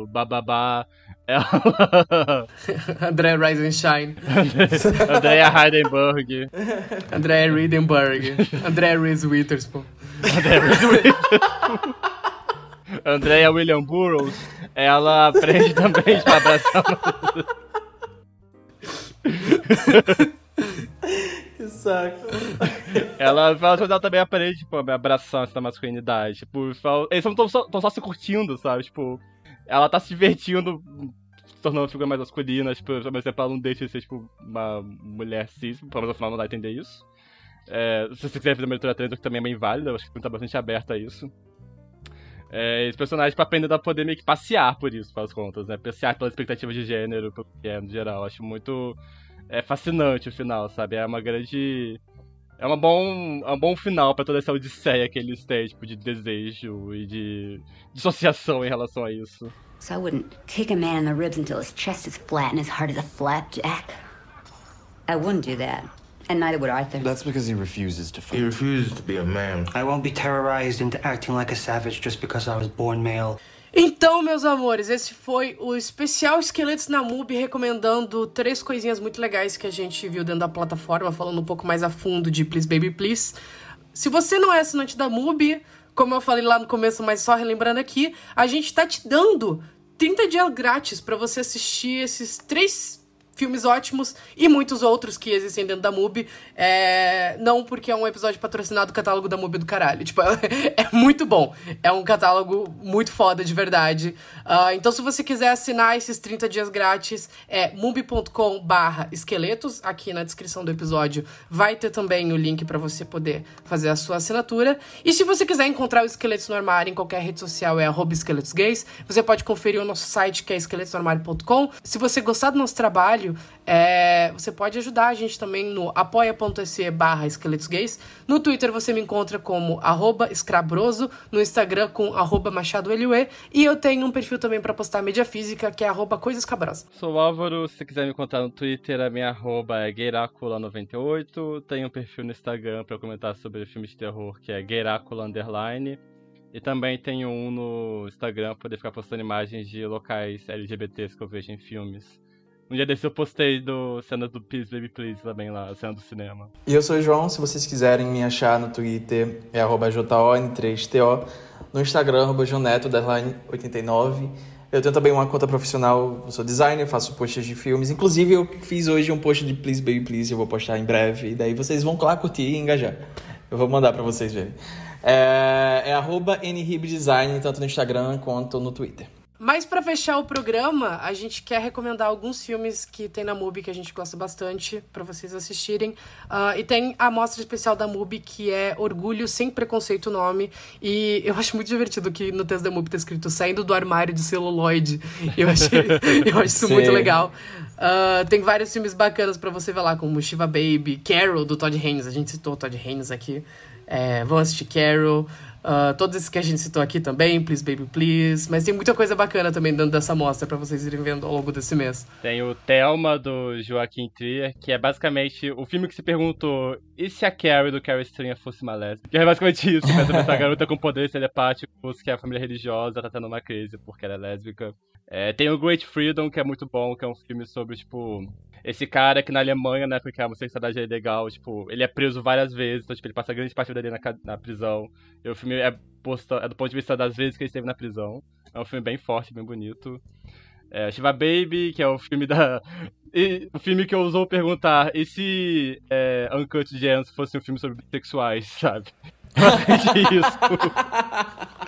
Bababá, ela. [laughs] Andrea Reisenstein. [laughs] Andrea Heidenberg. Andrea Riedenberg. Andrea Reese Witherspoon. Andrea Reese Witherspoon. Andrea William Burroughs, ela aprende também tipo, a abraçar. Que saco. Ela fala que ela também aprende, tipo, abraçar essa masculinidade. Tipo, eles estão só, só se curtindo, sabe? Tipo, ela tá se divertindo, se tornando uma figura mais masculina, tipo, mesmo tempo ela não deixa de ser, tipo, uma mulher cis, pelo menos no final não dá a entender isso. É, se você quiser fazer uma leitura trans, que também é bem válida, acho que tá bastante aberta a isso. É, os personagens pra aprender a poder meio que passear por isso, pelas contas, né? Passear pelas expectativas de gênero, pelo que é, no geral. Acho muito é fascinante o final, sabe? É uma grande. É uma bom, é um bom final para toda essa odisseia que eles têm, tipo, de desejo e de dissociação em relação a isso. So I wouldn't kick a man in the ribs until his chest is flat and his heart is a flapjack. I wouldn't do that. And neither would Arthur. That's because he refuses to fight. He refuses to be a man. I won't be terrorized into acting like a savage just because I was born male. Então, meus amores, esse foi o especial Esqueletos na MUBI recomendando três coisinhas muito legais que a gente viu dentro da plataforma, falando um pouco mais a fundo de Please Baby Please. Se você não é assinante da MUBI, como eu falei lá no começo, mas só relembrando aqui, a gente tá te dando 30 dias grátis para você assistir esses três filmes ótimos e muitos outros que existem dentro da MUBI. É... Não porque é um episódio patrocinado do catálogo da MUBI do caralho. Tipo, [laughs] é muito bom. É um catálogo muito foda, de verdade. Uh, então, se você quiser assinar esses 30 dias grátis, é mubi.com barra esqueletos. Aqui na descrição do episódio vai ter também o link para você poder fazer a sua assinatura. E se você quiser encontrar o Esqueletos no Armário em qualquer rede social, é arroba esqueletosgays. Você pode conferir o nosso site, que é esqueletosnoarmário.com. Se você gostar do nosso trabalho, trabalho, é, você pode ajudar a gente também no apoia.se barra esqueletos gays. No Twitter você me encontra como arroba escrabroso, no Instagram com arroba e eu tenho um perfil também para postar mídia física, que é arroba coisas cabrosas. Sou Álvaro, se quiser me encontrar no Twitter, a minha arroba é gueracula98, tenho um perfil no Instagram para comentar sobre filmes de terror, que é gueracula underline. E também tenho um no Instagram para poder ficar postando imagens de locais LGBTs que eu vejo em filmes. Um dia desse eu postei do cena do Please Baby Please também lá, cena do cinema. E eu sou o João, se vocês quiserem me achar no Twitter é JON3TO, no Instagram joneto89. Eu tenho também uma conta profissional, eu sou designer, faço posts de filmes. Inclusive eu fiz hoje um post de Please Baby Please, eu vou postar em breve, e daí vocês vão lá curtir e engajar. Eu vou mandar para vocês verem. É, é arroba NRibDesign, tanto no Instagram quanto no Twitter. Mas para fechar o programa, a gente quer recomendar alguns filmes que tem na MUBI que a gente gosta bastante para vocês assistirem. Uh, e tem a mostra especial da MUBI que é Orgulho Sem Preconceito o nome. E eu acho muito divertido que no texto da MUBI tá escrito saindo do armário de celuloide. Eu, achei, [laughs] eu acho isso Sim. muito legal. Uh, tem vários filmes bacanas para você ver lá, como Shiva Baby, Carol, do Todd Haynes. A gente citou o Todd Haynes aqui. É, vão assistir Carol. Uh, todos esses que a gente citou aqui também, Please Baby Please. Mas tem muita coisa bacana também dentro dessa mostra para vocês irem vendo ao longo desse mês. Tem o Thelma, do Joaquim Trier, que é basicamente o filme que se perguntou e se a Carrie do Carrie Stringer fosse uma lésbica? Que é basicamente isso, essa garota com poderes telepáticos, que a família religiosa tá tendo uma crise porque ela é lésbica. É, tem o Great Freedom, que é muito bom, que é um filme sobre, tipo, esse cara que na Alemanha, né, porque a homossexualidade é legal, tipo, ele é preso várias vezes, então, tipo, ele passa grande parte da vida dele na, na prisão. E o filme é, posto, é do ponto de vista das vezes que ele esteve na prisão. É um filme bem forte, bem bonito. É, Shiva Baby, que é o filme da. [laughs] E, o filme que eu usou perguntar, e se é, Uncut Gems fosse um filme sobre bissexuais, [laughs] sabe? isso. [laughs]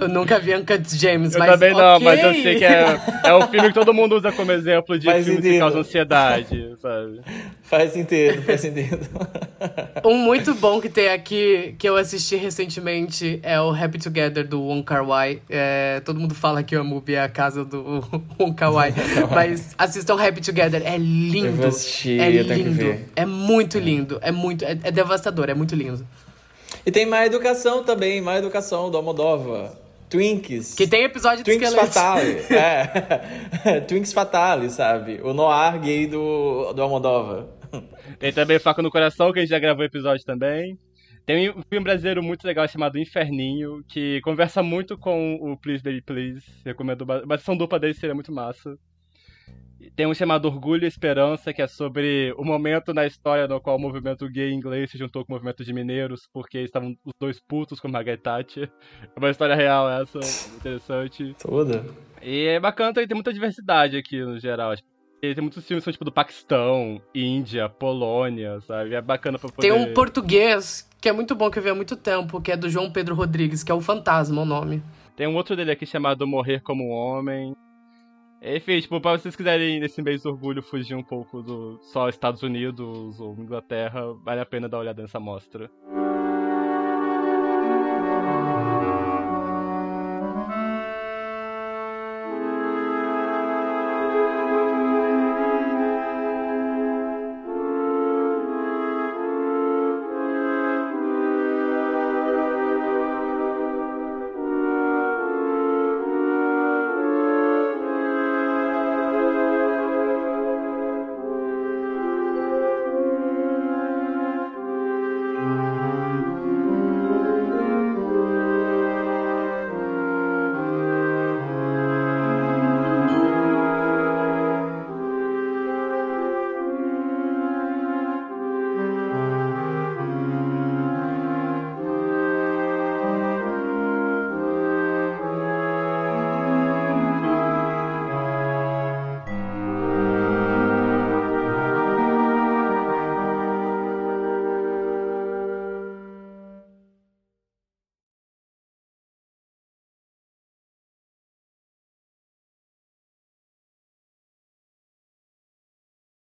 Eu nunca vi Uncut James, eu mas. Eu também não, okay. mas eu sei que é, é um filme que todo mundo usa como exemplo de faz filme que causa ansiedade, sabe? Faz sentido, faz sentido. [laughs] Um muito bom que tem aqui, que eu assisti recentemente, é o Happy Together do Wong Kar Wai. É, todo mundo fala que o Mubi é a casa do [laughs] Wong Kar Wai, mas assistam Happy Together, é lindo. Eu vou assistir, é eu lindo, é muito lindo, é muito, é, é devastador, é muito lindo. E tem Má Educação também, Má Educação do Almodóvar. Twinks. Que tem episódio Twinks do Fatale. [laughs] é. [laughs] Twinks Fatale, sabe? O noir gay do, do Almodóvar. Tem também Faca no Coração, que a gente já gravou episódio também. Tem um filme brasileiro muito legal chamado Inferninho, que conversa muito com o Please Baby Please. Recomendo. A sessão dupla dele seria muito massa. Tem um chamado Orgulho e Esperança, que é sobre o momento na história no qual o movimento gay inglês se juntou com o movimento de mineiros, porque estavam os dois putos com Margaret Thatcher. É uma história real essa, interessante. Toda. E é bacana, tem muita diversidade aqui no geral. E tem muitos filmes que são tipo do Paquistão, Índia, Polônia, sabe? É bacana pra poder... Tem um português que é muito bom, que eu vi há muito tempo, que é do João Pedro Rodrigues, que é o Fantasma, o nome. Tem um outro dele aqui chamado Morrer como um Homem. Enfim, tipo, pra vocês quiserem nesse mês do orgulho fugir um pouco do só Estados Unidos ou Inglaterra, vale a pena dar uma olhada nessa mostra.